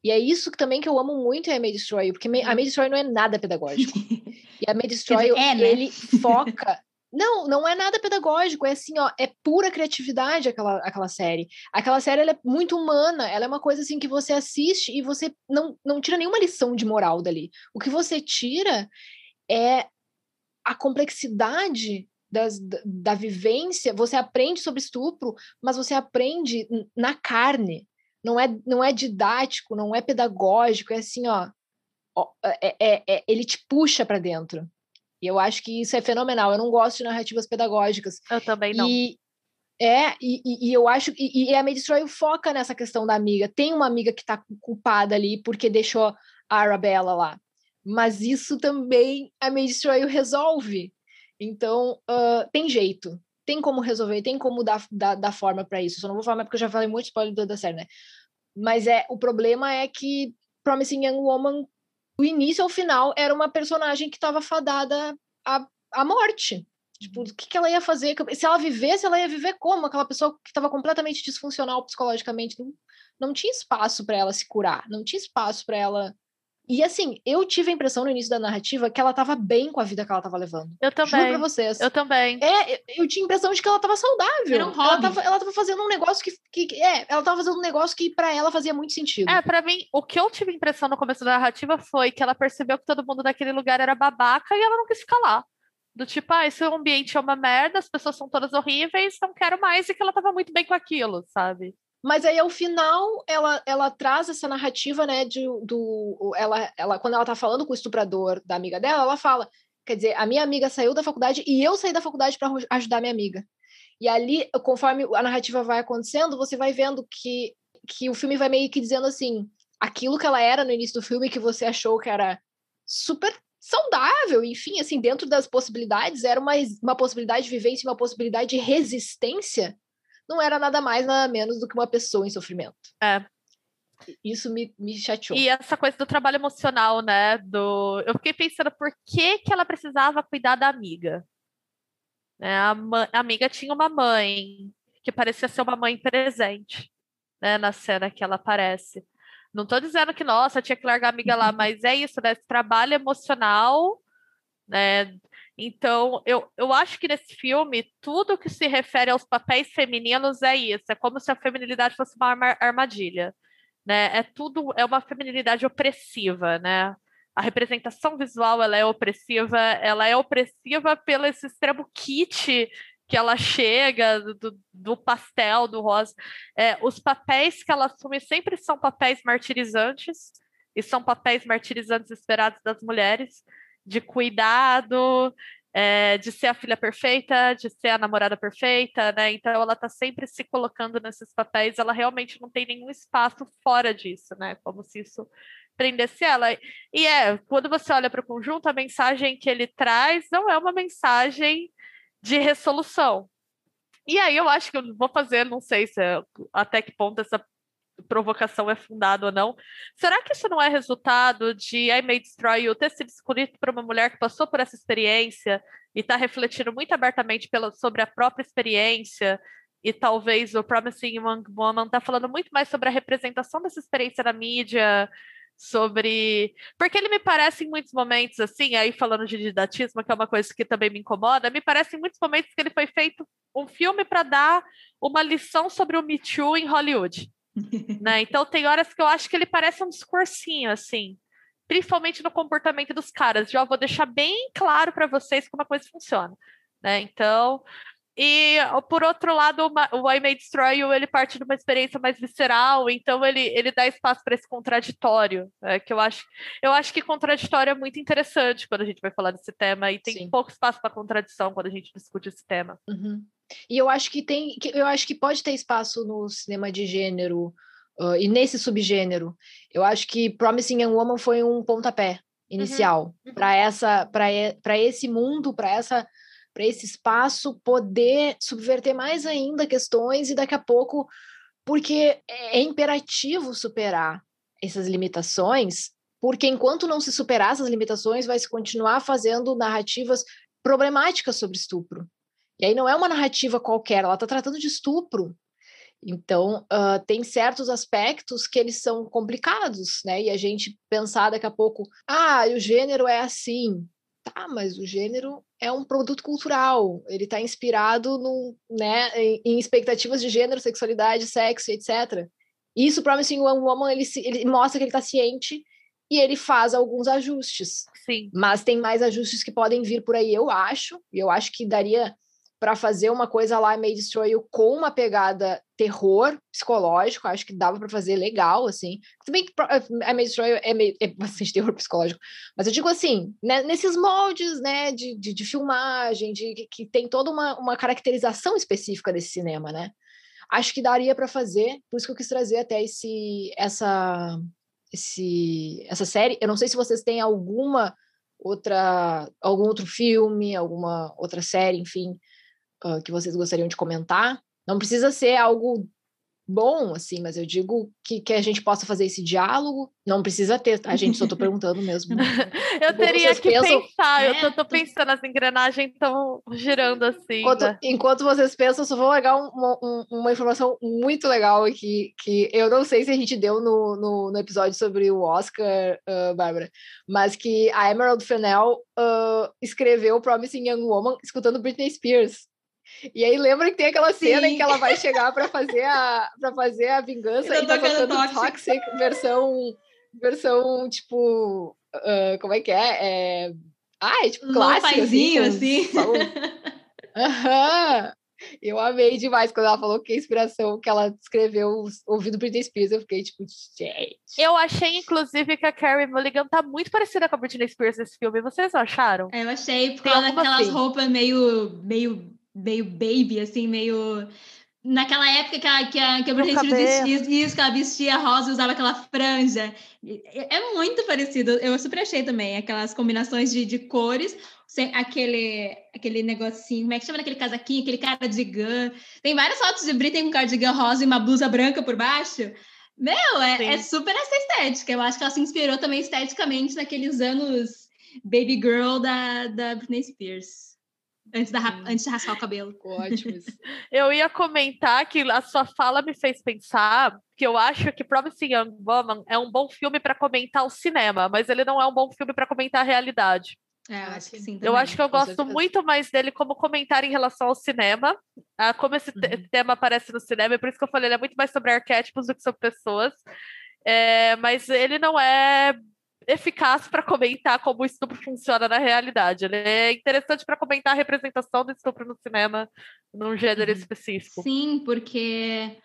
E é isso que, também que eu amo muito em A May Destroy porque a May uhum. Destroy não é nada pedagógico. *laughs* e a May Destroy é, né? ele foca... *laughs* Não, não é nada pedagógico, é assim, ó, é pura criatividade aquela, aquela série. Aquela série é muito humana, ela é uma coisa assim que você assiste e você não, não tira nenhuma lição de moral dali. O que você tira é a complexidade das, da vivência, você aprende sobre estupro, mas você aprende na carne. Não é, não é didático, não é pedagógico, é assim, ó, é, é, é ele te puxa para dentro. E eu acho que isso é fenomenal. Eu não gosto de narrativas pedagógicas. Eu também não. E, é, e, e eu acho e, e a Destroy foca nessa questão da amiga. Tem uma amiga que tá culpada ali porque deixou a Arabella lá. Mas isso também a Destroy resolve. Então, uh, tem jeito. Tem como resolver, tem como dar, dar, dar forma para isso. Só não vou falar mais porque eu já falei muito spoiler da série, né? Mas é, o problema é que Promising Young Woman, do início ao final, era uma personagem que estava fadada à, à morte. Tipo, o que, que ela ia fazer? Se ela vivesse, ela ia viver como? Aquela pessoa que estava completamente disfuncional psicologicamente. Não, não tinha espaço para ela se curar, não tinha espaço para ela e assim, eu tive a impressão no início da narrativa que ela tava bem com a vida que ela tava levando. Eu também. Juro pra vocês. Eu também. É, eu tinha a impressão de que ela tava saudável. Era um ela, tava, ela tava fazendo um negócio que, que. É, ela tava fazendo um negócio que para ela fazia muito sentido. É, pra mim, o que eu tive a impressão no começo da narrativa foi que ela percebeu que todo mundo daquele lugar era babaca e ela não quis ficar lá. Do tipo, ah, esse ambiente é uma merda, as pessoas são todas horríveis, não quero mais, e que ela tava muito bem com aquilo, sabe? Mas aí, ao final, ela, ela traz essa narrativa, né, de, do... Ela, ela, quando ela tá falando com o estuprador da amiga dela, ela fala, quer dizer, a minha amiga saiu da faculdade e eu saí da faculdade para ajudar minha amiga. E ali, conforme a narrativa vai acontecendo, você vai vendo que, que o filme vai meio que dizendo assim, aquilo que ela era no início do filme, que você achou que era super saudável, enfim, assim, dentro das possibilidades, era uma, uma possibilidade de vivência, uma possibilidade de resistência, não era nada mais, nada menos do que uma pessoa em sofrimento. É. Isso me, me chateou. E essa coisa do trabalho emocional, né? Do... Eu fiquei pensando por que, que ela precisava cuidar da amiga. Né? A, a amiga tinha uma mãe que parecia ser uma mãe presente, né? Na cena que ela aparece. Não estou dizendo que, nossa, tinha que largar a amiga lá, mas é isso, né? Esse trabalho emocional, né? Então, eu, eu acho que nesse filme, tudo que se refere aos papéis femininos é isso. É como se a feminilidade fosse uma armadilha. Né? É tudo, é uma feminilidade opressiva, né? A representação visual ela é opressiva, ela é opressiva pelo esse extremo kit que ela chega, do, do pastel, do rosa. É, os papéis que ela assume sempre são papéis martirizantes, e são papéis martirizantes esperados das mulheres de cuidado, é, de ser a filha perfeita, de ser a namorada perfeita, né? Então ela está sempre se colocando nesses papéis, ela realmente não tem nenhum espaço fora disso, né? Como se isso prendesse ela. E é, quando você olha para o conjunto, a mensagem que ele traz não é uma mensagem de resolução. E aí eu acho que eu vou fazer, não sei se é, até que ponto essa provocação é fundada ou não. Será que isso não é resultado de I May Destroy You ter sido escolhido por uma mulher que passou por essa experiência e está refletindo muito abertamente pela, sobre a própria experiência? E talvez o Promising Young Woman está falando muito mais sobre a representação dessa experiência na mídia, sobre. Porque ele me parece em muitos momentos, assim, aí falando de didatismo, que é uma coisa que também me incomoda, me parece em muitos momentos que ele foi feito um filme para dar uma lição sobre o Me Too em Hollywood *laughs* né? Então tem horas que eu acho que ele parece um discursinho, assim, principalmente no comportamento dos caras. Já vou deixar bem claro para vocês como a coisa funciona, né? Então, e por outro lado, o I May Destroy You, ele parte de uma experiência mais visceral, então ele, ele dá espaço para esse contraditório, né? que eu acho, eu acho que contraditório é muito interessante quando a gente vai falar desse tema, e tem Sim. pouco espaço para contradição quando a gente discute esse tema. Uhum. E eu acho que tem, eu acho que pode ter espaço no cinema de gênero uh, e nesse subgênero. Eu acho que Promising Young Woman foi um pontapé inicial uhum. uhum. para essa, para esse mundo, para essa, para esse espaço poder subverter mais ainda questões e daqui a pouco, porque é imperativo superar essas limitações, porque enquanto não se superar essas limitações, vai se continuar fazendo narrativas problemáticas sobre estupro. E aí não é uma narrativa qualquer, ela está tratando de estupro. Então, uh, tem certos aspectos que eles são complicados, né? E a gente pensar daqui a pouco, ah, o gênero é assim. Tá, mas o gênero é um produto cultural, ele está inspirado no, né, em, em, expectativas de gênero, sexualidade, sexo, etc. Isso, o Promising Young Woman, ele, ele mostra que ele está ciente e ele faz alguns ajustes. Sim. Mas tem mais ajustes que podem vir por aí, eu acho, e eu acho que daria para fazer uma coisa lá May Destroy com uma pegada terror psicológico, acho que dava para fazer legal, assim. Também a May Destroy You é, meio, é bastante *laughs* terror psicológico, mas eu digo assim, né, nesses moldes, né, de, de, de filmagem, de que, que tem toda uma, uma caracterização específica desse cinema, né? Acho que daria para fazer, por isso que eu quis trazer até esse, essa, esse, essa série. Eu não sei se vocês têm alguma outra, algum outro filme, alguma outra série, enfim, uh, que vocês gostariam de comentar. Não precisa ser algo bom, assim, mas eu digo que, que a gente possa fazer esse diálogo. Não precisa ter, a gente só tô perguntando mesmo. *laughs* eu teria que pensam, pensar, é, eu tô, tô, pensando, as engrenagens estão girando assim. Enquanto, né? enquanto vocês pensam, só vou largar uma, uma, uma, informação muito legal aqui, que eu não sei se a gente deu no, no, no episódio sobre o Oscar, uh, Bárbara, mas que a Emerald Fennell uh, escreveu Promising Young Woman escutando Britney Spears. E aí lembra que tem aquela Sim. cena em que ela vai chegar para fazer a para fazer a vingança e tá tocando Toxic. Toxic versão versão tipo uh, como é que é? é... Ah, é tipo clássico assim, assim. Aham. Eu amei demais quando ela falou que a inspiração que ela escreveu ouvindo Britney Spears, eu fiquei tipo, gente. Eu achei, inclusive, que a Carrie Mulligan tá muito parecida com a Britney Spears nesse filme. Vocês acharam? É, eu achei, por causa daquelas assim. roupas meio, meio meio baby, assim, meio. Naquela época que a, que a, que a Britney Spears vestia, isso, que ela vestia rosa e usava aquela franja. É muito parecido. Eu super achei também aquelas combinações de, de cores, sem aquele, aquele negocinho, como é que chama aquele casaquinho, aquele cardigan. Tem várias fotos de Britney com cardigan rosa e uma blusa branca por baixo. Meu, é, é, super essa estética. Eu acho que ela se inspirou também esteticamente naqueles anos baby girl da, da Britney Spears. Antes, da, antes de raspar o cabelo. Ótimo. *laughs* eu ia comentar que a sua fala me fez pensar que eu acho que Promising Young Woman é um bom filme para comentar o cinema, mas ele não é um bom filme para comentar a realidade. É, eu acho que sim. Também, eu acho que eu gosto muito mais dele como comentário em relação ao cinema. Ah, como esse uhum. tema aparece no cinema, é por isso que eu falei, ele é muito mais sobre arquétipos do que sobre pessoas. É, mas ele não é eficaz para comentar como o estupro funciona na realidade. Ele é interessante para comentar a representação do estupro no cinema num gênero uhum. específico. Sim, porque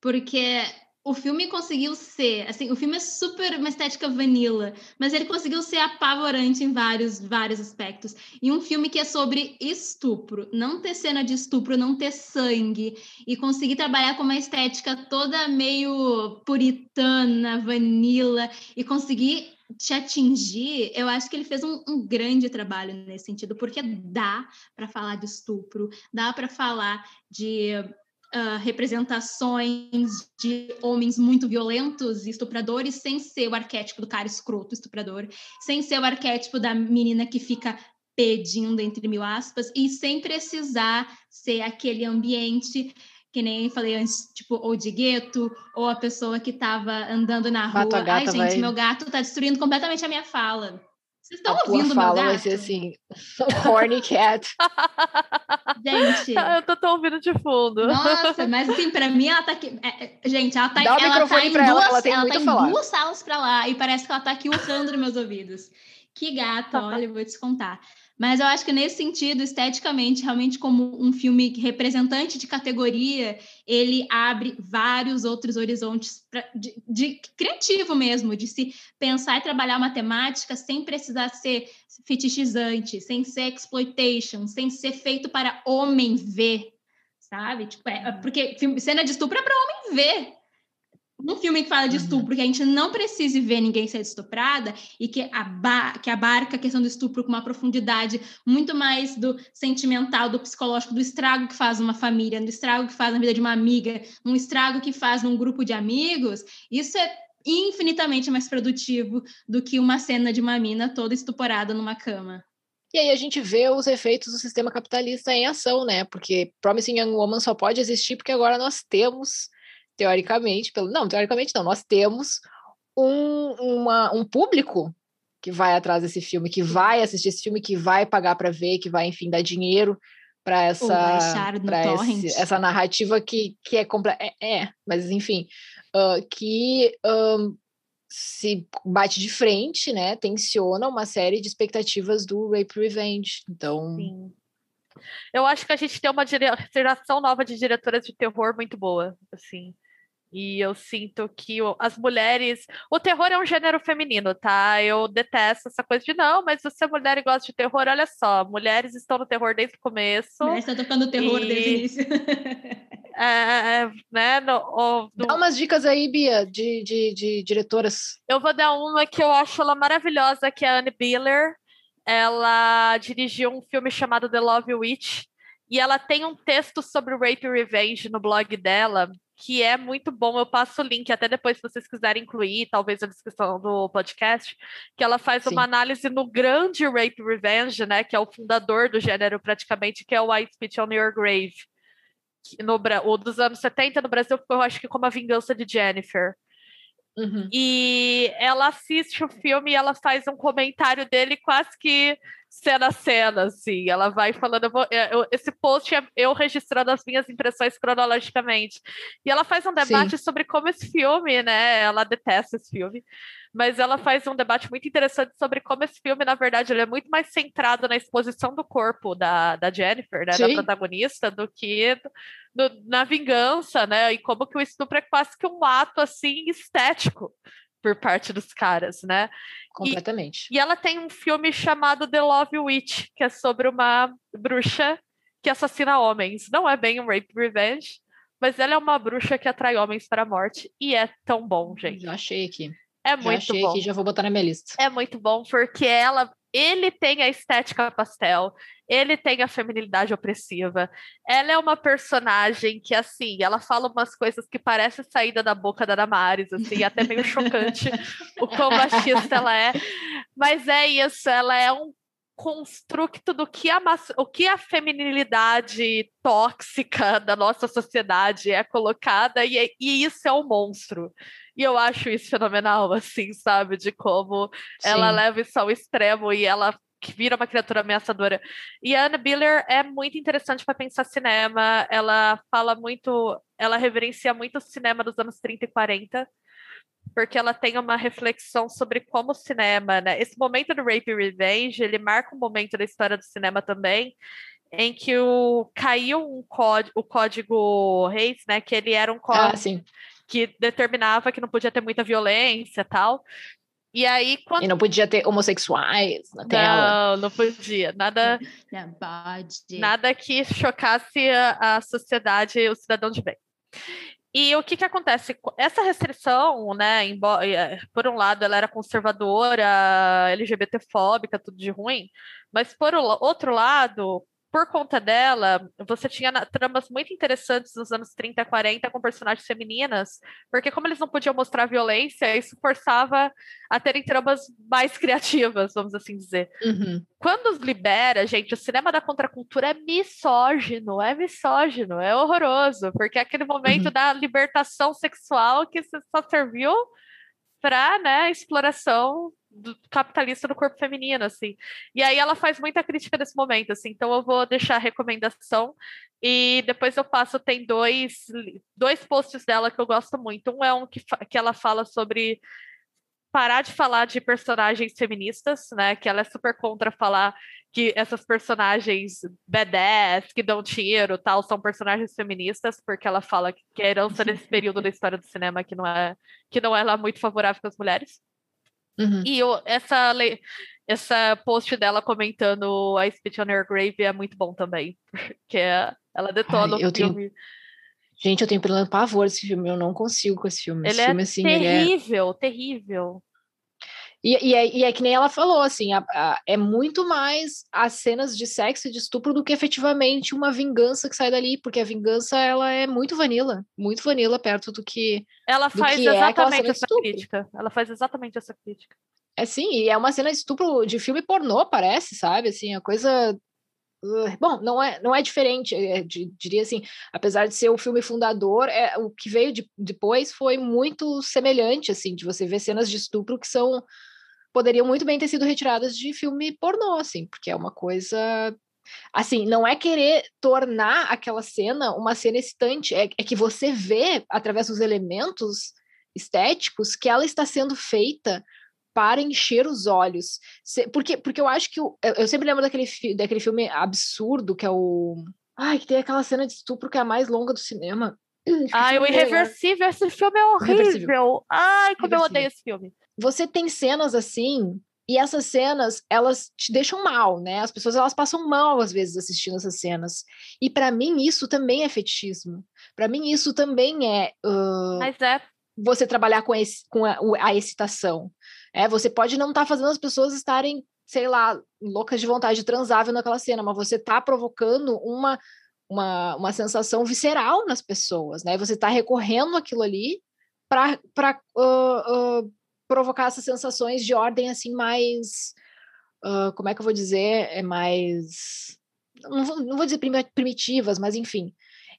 porque o filme conseguiu ser, assim, o filme é super uma estética vanilla, mas ele conseguiu ser apavorante em vários, vários aspectos. E um filme que é sobre estupro, não ter cena de estupro, não ter sangue, e conseguir trabalhar com uma estética toda meio puritana, vanilla, e conseguir te atingir, eu acho que ele fez um, um grande trabalho nesse sentido, porque dá para falar de estupro, dá para falar de uh, representações de homens muito violentos e estupradores, sem ser o arquétipo do cara escroto estuprador, sem ser o arquétipo da menina que fica pedindo, entre mil aspas, e sem precisar ser aquele ambiente que nem falei antes, tipo, ou de gueto, ou a pessoa que estava andando na rua. Ai, gente, vai... meu gato tá destruindo completamente a minha fala. Vocês estão ouvindo fala meu gato? vai ser assim, *laughs* horny cat. gente. *laughs* Eu tô, tô, ouvindo de fundo. Nossa, mas assim, pra mim ela tá aqui. É, é gente, ela tá, ela tá em duas, ela, ela, ela tá em duas salas pra lá e parece que ela tá aqui urrando nos meus ouvidos. Que gato, olha, eu vou te contar. Mas eu acho que nesse sentido, esteticamente, realmente como um filme representante de categoria, ele abre vários outros horizontes pra, de, de, criativo mesmo, de se pensar e trabalhar uma temática sem precisar ser fetichizante, sem ser exploitation, sem ser feito para homem ver, sabe? Tipo, é, porque cena de estupro é para homem ver um filme que fala de uhum. estupro, que a gente não precise ver ninguém ser estuprada e que, aba que abarca a questão do estupro com uma profundidade muito mais do sentimental, do psicológico, do estrago que faz uma família, do estrago que faz na vida de uma amiga, um estrago que faz num grupo de amigos, isso é infinitamente mais produtivo do que uma cena de uma mina toda estuporada numa cama. E aí a gente vê os efeitos do sistema capitalista em ação, né? Porque Promising Young Woman só pode existir porque agora nós temos teoricamente, pelo não, teoricamente não, nós temos um, uma, um público que vai atrás desse filme, que vai assistir esse filme, que vai pagar para ver, que vai, enfim, dar dinheiro para essa essa narrativa que, que é, é, é mas enfim uh, que um, se bate de frente né tensiona uma série de expectativas do Rape Revenge então Sim. eu acho que a gente tem uma geração nova de diretoras de terror muito boa assim e eu sinto que as mulheres. O terror é um gênero feminino, tá? Eu detesto essa coisa de não, mas você é mulher e gosta de terror, olha só. Mulheres estão no terror desde o começo. Mulheres estão tocando terror e... desde o início. *laughs* É, é, né, no, no... Dá umas dicas aí, Bia, de, de, de diretoras. Eu vou dar uma que eu acho ela maravilhosa, que é a Anne Biller. Ela dirigiu um filme chamado The Love Witch, e ela tem um texto sobre Rape Revenge no blog dela, que é muito bom. Eu passo o link até depois, se vocês quiserem incluir, talvez na descrição do podcast, que ela faz Sim. uma análise no grande Rape Revenge, né? Que é o fundador do gênero praticamente, que é o I Spit on Your Grave. No, o dos anos 70 no Brasil ficou, eu acho que como a vingança de Jennifer. Uhum. E ela assiste o filme e ela faz um comentário dele quase que cena a cena, assim. Ela vai falando. Eu vou, é, eu, esse post é eu registrando as minhas impressões cronologicamente. E ela faz um debate Sim. sobre como esse filme, né? Ela detesta esse filme, mas ela faz um debate muito interessante sobre como esse filme, na verdade, ele é muito mais centrado na exposição do corpo da, da Jennifer, né? Sim. Da protagonista, do que na vingança, né? E como que o estupro é quase que um ato assim estético por parte dos caras, né? Completamente. E, e, ela tem um filme chamado The Love Witch, que é sobre uma bruxa que assassina homens. Não é bem um rape revenge, mas ela é uma bruxa que atrai homens para a morte e é tão bom, gente. Já achei aqui. É muito já achei bom. aqui, já vou botar na minha lista. É muito bom porque ela ele tem a estética pastel, ele tem a feminilidade opressiva. Ela é uma personagem que, assim, ela fala umas coisas que parecem saída da boca da Damares, assim, até meio chocante *laughs* o quão machista ela é. Mas é isso, ela é um construto do que a, o que a feminilidade tóxica da nossa sociedade é colocada, e, e isso é um monstro. E eu acho isso fenomenal, *laughs* assim, sabe? De como Sim. ela leva isso ao extremo e ela vira uma criatura ameaçadora. E a Anna Biller é muito interessante para pensar cinema. Ela fala muito, ela reverencia muito o cinema dos anos 30 e 40, porque ela tem uma reflexão sobre como o cinema, né? Esse momento do Rape Revenge, ele marca um momento da história do cinema também, em que o, caiu um código, o código Reis, né? Que ele era um código. Ah, que determinava que não podia ter muita violência e tal. E aí, quando... E não podia ter homossexuais na tela. Não, não podia. Nada, não pode. nada que chocasse a, a sociedade, o cidadão de bem. E o que, que acontece? Essa restrição, né, embora, é, por um lado, ela era conservadora, LGBTfóbica, tudo de ruim, mas por outro lado, por conta dela, você tinha tramas muito interessantes nos anos 30 e 40 com personagens femininas, porque como eles não podiam mostrar violência, isso forçava a terem tramas mais *laughs* criativas, vamos assim dizer. Uhum. Quando libera, gente, o cinema da contracultura é misógino, é misógino, é horroroso, porque é aquele momento uhum. da libertação sexual que só serviu para né, exploração do capitalista do corpo feminino, assim. E aí ela faz muita crítica nesse momento, assim. Então eu vou deixar a recomendação e depois eu passo, tem dois, dois posts dela que eu gosto muito. Um é um que, que ela fala sobre parar de falar de personagens feministas, né? Que ela é super contra falar que essas personagens badass, que dão tiro tal, são personagens feministas, porque ela fala que a herança desse período da história do cinema que não é, que não é lá muito favorável para as mulheres. Uhum. E eu, essa, essa post dela comentando a Speech on Your Grave é muito bom também, *laughs* porque ela detona Ai, o filme. Tenho... Gente, eu tenho pavor desse filme, eu não consigo com esse filme. Ele esse é filme, assim, terrível, é... terrível. E, e, é, e, é, que nem ela falou, assim, a, a, é muito mais as cenas de sexo e de estupro do que efetivamente uma vingança que sai dali, porque a vingança, ela é muito vanilla, muito vanilla perto do que Ela faz que é exatamente é essa crítica, ela faz exatamente essa crítica. É sim, e é uma cena de estupro de filme pornô, parece, sabe, assim, a coisa bom, não é, não é diferente, é, de, diria assim, apesar de ser o filme fundador, é, o que veio de, depois foi muito semelhante, assim, de você ver cenas de estupro que são poderiam muito bem ter sido retiradas de filme pornô, assim, porque é uma coisa assim, não é querer tornar aquela cena uma cena excitante, é, é que você vê através dos elementos estéticos que ela está sendo feita para encher os olhos. Porque, porque eu acho que. eu, eu sempre lembro daquele, daquele filme absurdo que é o. Ai, que tem aquela cena de estupro que é a mais longa do cinema. *clears throat* Ai, o Irreversível, esse filme é horrível. Ai, como eu odeio esse filme. Você tem cenas assim, e essas cenas, elas te deixam mal, né? As pessoas, elas passam mal, às vezes, assistindo essas cenas. E para mim, isso também é fetichismo. Para mim, isso também é... Uh, Mas é... Você trabalhar com, esse, com a, a excitação. É, você pode não estar tá fazendo as pessoas estarem, sei lá, loucas de vontade de transar naquela cena, mas você está provocando uma, uma, uma sensação visceral nas pessoas, né? Você está recorrendo aquilo ali para uh, uh, provocar essas sensações de ordem assim mais, uh, como é que eu vou dizer, é mais, não vou, não vou dizer primitivas, mas enfim,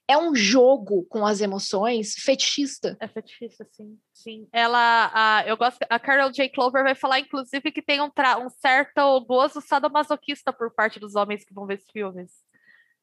é um jogo com as emoções fetichista. É fetichista, sim. Sim. Ela, a, eu gosto, a Carol J. Clover vai falar, inclusive, que tem um, um certo gozo sadomasoquista por parte dos homens que vão ver esses filmes,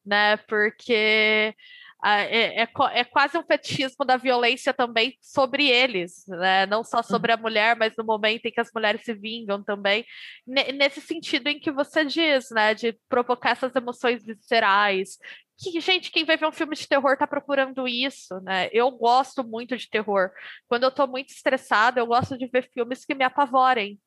né? Porque é, é, é, quase um fetichismo da violência também sobre eles, né? não só sobre a mulher, mas no momento em que as mulheres se vingam também, nesse sentido em que você diz, né, de provocar essas emoções viscerais, que, gente, quem vai ver um filme de terror tá procurando isso, né? Eu gosto muito de terror. Quando eu tô muito estressada, eu gosto de ver filmes que me apavorem.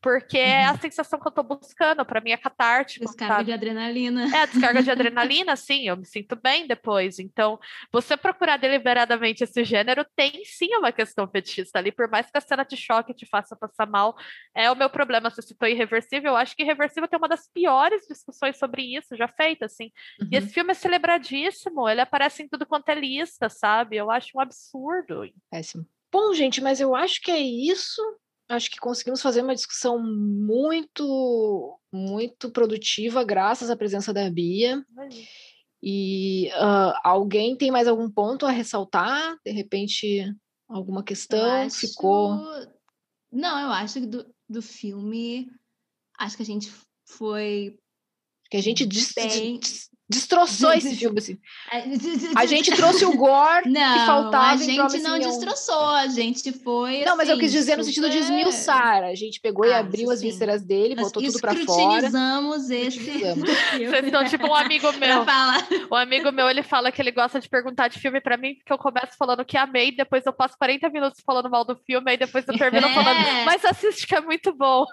Porque uhum. é a uhum. sensação que eu tô buscando, para mim é catártico. Descarga sabe? de adrenalina. É, descarga de *laughs* adrenalina, sim, eu me sinto bem depois. Então, você procurar deliberadamente esse gênero tem sim uma questão fetichista ali, por mais que a cena de choque te faça passar mal. É o meu problema, você citou Irreversível, eu acho que Irreversível tem uma das piores discussões sobre isso já feita, assim. Uhum. E esse filme é celebradíssimo, ele aparece em tudo quanto é lista, sabe? Eu acho um absurdo. Péssimo. Bom, gente, mas eu acho que é isso acho que conseguimos fazer uma discussão muito, muito produtiva, graças à presença da Bia. E uh, alguém tem mais algum ponto a ressaltar? De repente, alguma questão acho... ficou? Não, eu acho que do, do filme, acho que a gente foi que a gente des, destroçou esse filme, assim. A gente trouxe o gore *laughs* não, que faltava a gente não destroçou, a gente foi Não, assim, mas eu quis dizer super... no sentido de esmiuçar. A gente pegou ah, e abriu as vísceras dele, Nós botou tudo para fora. Escrutinizamos esse *laughs* Vocês estão tipo um amigo meu. Um amigo meu, ele fala que ele gosta de perguntar de filme para mim, porque eu começo falando que amei, depois eu passo 40 minutos falando mal do filme, aí depois eu termino *laughs* é. falando, mas assiste que é muito bom.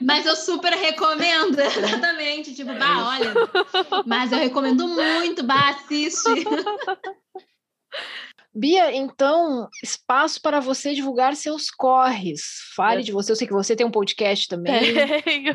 Mas eu super recomendo, *laughs* exatamente. Tipo, bah, olha. Mas eu recomendo muito, bah, assiste. *laughs* Bia, então, espaço para você divulgar seus corres. Fale de você. Eu sei que você tem um podcast também. Tenho.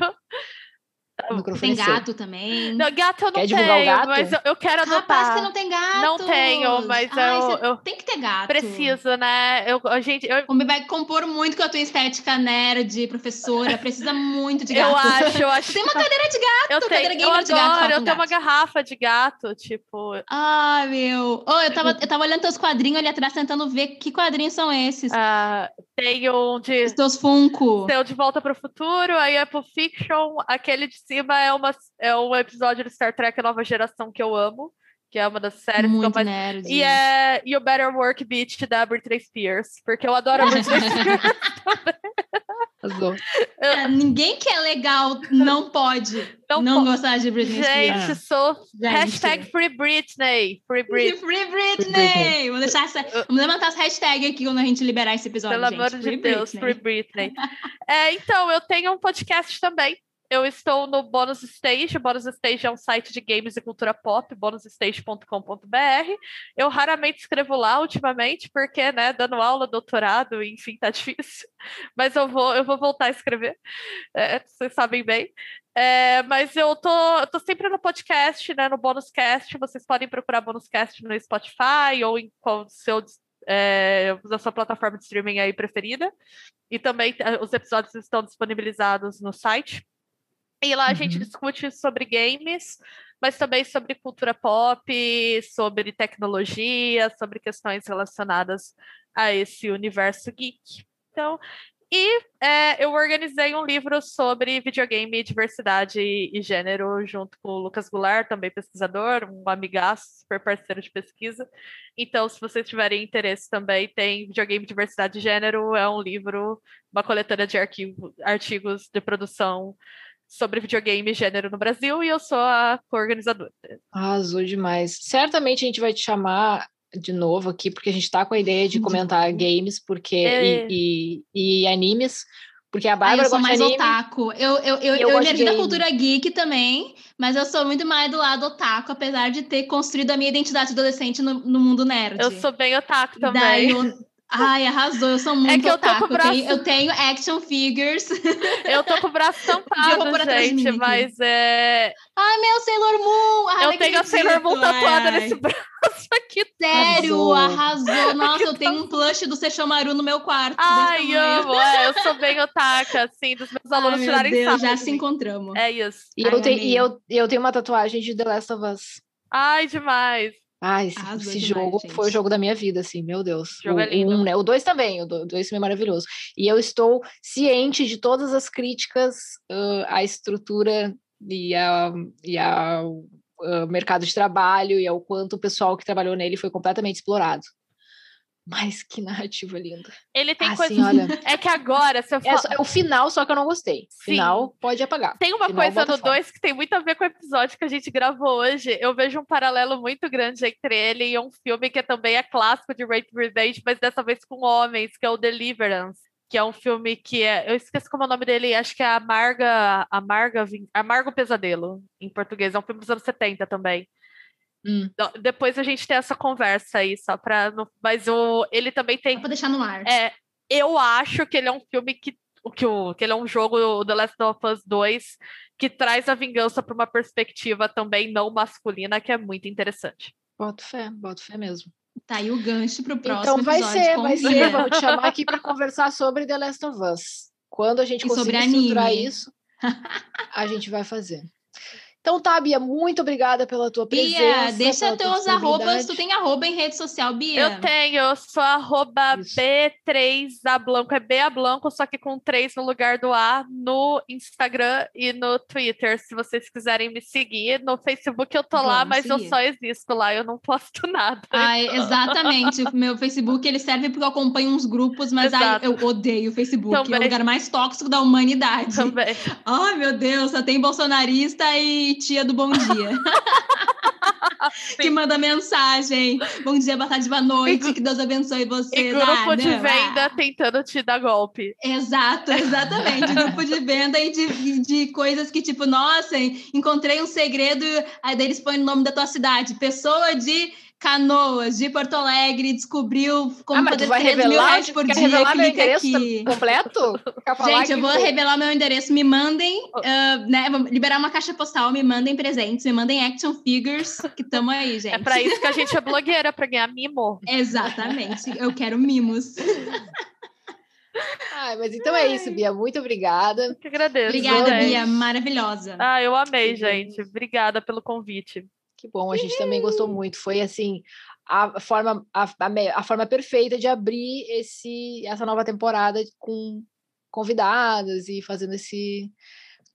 Tem gato também. Não, gato eu não Quer tenho, gato? mas eu, eu quero adotar. Rapaz, você não tem gato. Não tenho, mas Ai, eu, eu... Tem que ter gato. Preciso, né? Eu, a gente, eu... Vai compor muito com a tua estética nerd, professora. Precisa muito de gato. Eu acho, eu *laughs* acho. Tem uma cadeira de gato. Eu tenho, eu adoro, gato, eu tenho uma garrafa de gato, tipo... Ai, meu. Oh, eu, tava, eu tava olhando teus quadrinhos ali atrás, tentando ver que quadrinhos são esses. Ah, tenho um de... Os teus Funko. Tem o De Volta para o Futuro, aí Apple Fiction, aquele de cima é uma é um episódio de Star Trek Nova Geração que eu amo, que é uma das séries Muito que eu mais... Nerd. E é You Better Work Beach da Britney Spears, porque eu adoro a Britney *laughs* Spears também. *laughs* É, ninguém que é legal não pode não, não po gostar de Britney Spears. Gente, sou Gente. hashtag Free Britney. Free Britney. Free Britney. Free Britney. Vamos, deixar essa, vamos levantar as hashtags aqui quando a gente liberar esse episódio. Pelo gente. amor de Deus, Free Britney. *laughs* é, então, eu tenho um podcast também eu estou no Bonus Stage. Bonus Stage é um site de games e cultura pop, bonusstage.com.br. Eu raramente escrevo lá ultimamente, porque, né, dando aula, doutorado, enfim, tá *laughs* difícil. Mas eu vou, eu vou voltar a escrever, é, vocês sabem bem. É, mas eu tô, eu tô sempre no podcast, né, no Bonuscast. Vocês podem procurar Bonuscast no Spotify ou em qual seu é, na sua plataforma de streaming aí preferida. E também é, os episódios estão disponibilizados no site E lá a gente Uhum. discute sobre games, mas também sobre cultura pop, sobre tecnologia, sobre questões relacionadas a esse universo geek. Então, e é, eu organizei um livro sobre videogame, diversidade e gênero, junto com o Lucas Goulart, também pesquisador, um amigaço, super parceiro de pesquisa. Então, se vocês tiverem interesse também, tem Videogame, Diversidade e Gênero, é um livro, uma coletânea de arquivo, artigos de produção sobre videogame e gênero no Brasil, e eu sou a co-organizadora. Arrasou demais. Certamente a gente vai te chamar de novo aqui, porque a gente tá com a ideia de *laughs* comentar games porque, É. e, e- e animes, porque a Ah, Bárbara eu sou mais anime. otaku. Eu, eu, eu, eu eu emergi da cultura geek também, mas eu sou muito mais do lado otaku, apesar de ter construído a minha identidade adolescente no, no mundo nerd. Eu sou bem otaku Daí também. eu- *laughs* Ai, arrasou, eu sou muito que eu tô com o otaku. Eu tenho, braço- eu tenho action figures. Eu tô com o braço *laughs* tampado, gente, mas é... Ai, meu Sailor Moon! Ai, eu tenho a. Sailor Moon tatuada ai. nesse *laughs* braço aqui. Sério, Arrasou. arrasou. *laughs* Nossa, eu tenho um plush do Sesshomaru no meu quarto. Ai, amo. É, eu sou bem otaka, assim, dos meus alunos Ai, meu tirarem Deus, sarro já se encontramos. É isso. E, Ai, eu, tenho, e eu, e eu tenho uma tatuagem de The Last of Us. Ai, demais. Ai, esse, esse jogo foi o jogo da minha vida, assim, meu Deus. O jogo o, é lindo. um, né? O dois também, o do- dois é maravilhoso. E eu estou ciente de todas as críticas ah, à estrutura e, a, e ao ah, mercado de trabalho e ao quanto o pessoal que trabalhou nele foi completamente explorado. Mas que narrativa linda. Ele tem Assim, coisa. olha, *laughs* É que agora, se eu é, falar. só- é o final só que eu não gostei. Sim. Final pode apagar. Tem uma Final, coisa no fora. 2 que tem muito a ver com o episódio que a gente gravou hoje. Eu vejo um paralelo muito grande entre ele e um filme que também é clássico de Rape Revenge, mas dessa vez com homens, que é o Deliverance. Que é um filme que é. Eu esqueci como é o nome dele, acho que é Amarga. Amarga, Amargo Pesadelo, em português. É um filme dos anos 70 também. Hum. Então, Depois a gente tem essa conversa aí, só pra. não- Mas o, ele também tem Só pra deixar no ar. é, eu acho que ele é um filme que, que, o, que ele é um jogo, o The Last of Us 2, que traz a vingança para uma perspectiva também não masculina, que é muito interessante. Boto fé, boto fé mesmo. Tá aí o gancho pro próximo Então vai episódio. ser, com vai ser. Vamos te chamar aqui para conversar sobre The Last of Us. Quando a gente E sobre conseguir estruturar anime. isso, a gente vai fazer. Então tá, Bia, muito obrigada pela tua presença. Bia, deixa teus arrobas. Tu tem arroba em rede social, Bia? Eu tenho, eu sou arroba Isso. B3A Blanco, é BA Blanco, só que com 3 no lugar do A, no Instagram e no Twitter, se vocês quiserem me seguir. No Facebook eu tô lá, Vamos mas eu seguir. só existo lá, eu não posto *laughs* nada. Ai, exatamente. O *laughs* meu Facebook ele serve porque eu acompanho uns grupos, mas ai, eu odeio o Facebook. É o Também. lugar mais tóxico da humanidade. Também. Ai, meu Deus, só tem bolsonarista e tia do bom dia. *laughs* que manda mensagem. Bom dia, boa tarde, boa noite. Que Deus abençoe E vocês. grupo Ah, de venda tentando te dar golpe. Exato, exatamente. Grupo de venda e de, de coisas que, tipo, nossa, encontrei um segredo, aí eles põem o nome da tua cidade. Pessoa de Canoas, de Porto Alegre, descobriu como Ah, mas tu fazer vai 3 mil revelar, reais por quer dia. revelar meu clica endereço aqui. completo? Gente, eu vou foi- revelar meu endereço. Me mandem, ah, né? Liberar uma caixa postal, me mandem presentes, me mandem action figures, que tamo aí, gente. É pra isso que a gente é blogueira, pra ganhar mimo. *laughs* Exatamente. Eu quero mimos. *laughs* Ai, mas então é isso, Bia. Muito obrigada. Eu que agradeço. Obrigada, gente. Bia. Maravilhosa. Ah, eu amei, gente. Obrigada pelo convite. Que bom, a gente também gostou muito. Foi assim a forma a, a forma perfeita de abrir esse essa nova temporada com convidadas e fazendo esse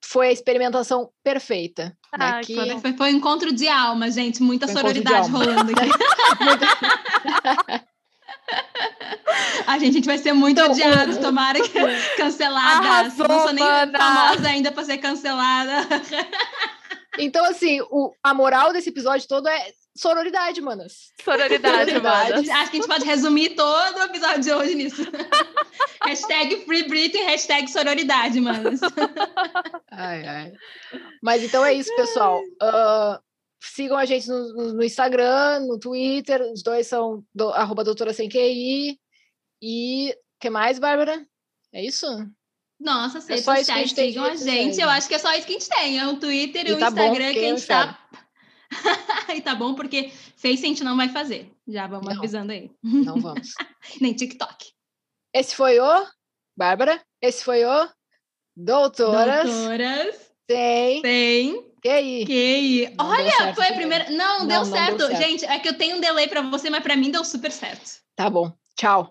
foi a experimentação perfeita. né? Ai, Que- Foi, foi um encontro de alma, gente. Muita Foi sororidade rolando aqui. *laughs* A gente, a gente vai ser muito Então, odiado, o- *laughs* tomara que canceladas. Arrasou, Não sou nem mana. famosa ainda para ser cancelada. *laughs* Então, assim, o, a moral desse episódio todo é sororidade, manas. Sororidade, Sororidade. mano. Acho que a gente pode resumir todo o episódio de hoje nisso. *laughs* hashtag Free Britney, hashtag sororidade, manos. Ai, ai. Mas então é isso, pessoal. Ah, sigam a gente no, no- no Instagram, no Twitter. Os dois são do, arroba doutora sem QI. E o que mais, Bárbara? É isso? Nossa, as redes sociais sigam a gente. Eu né? acho que é só isso que a gente tem. É o Twitter e, o tá Instagram que a gente tá. *laughs* e tá bom, porque Face a gente não vai fazer. Já vamos Não. avisando aí. Não vamos. *laughs* Nem TikTok. Esse foi o. Bárbara, esse foi o Doutoras. Doutoras Tem. Tem. Não deu Olha, certo foi a primeira. Não, Não, deu, não deu certo. certo. Gente, é que eu tenho um delay pra você, mas pra mim deu super certo. Tá bom. Tchau.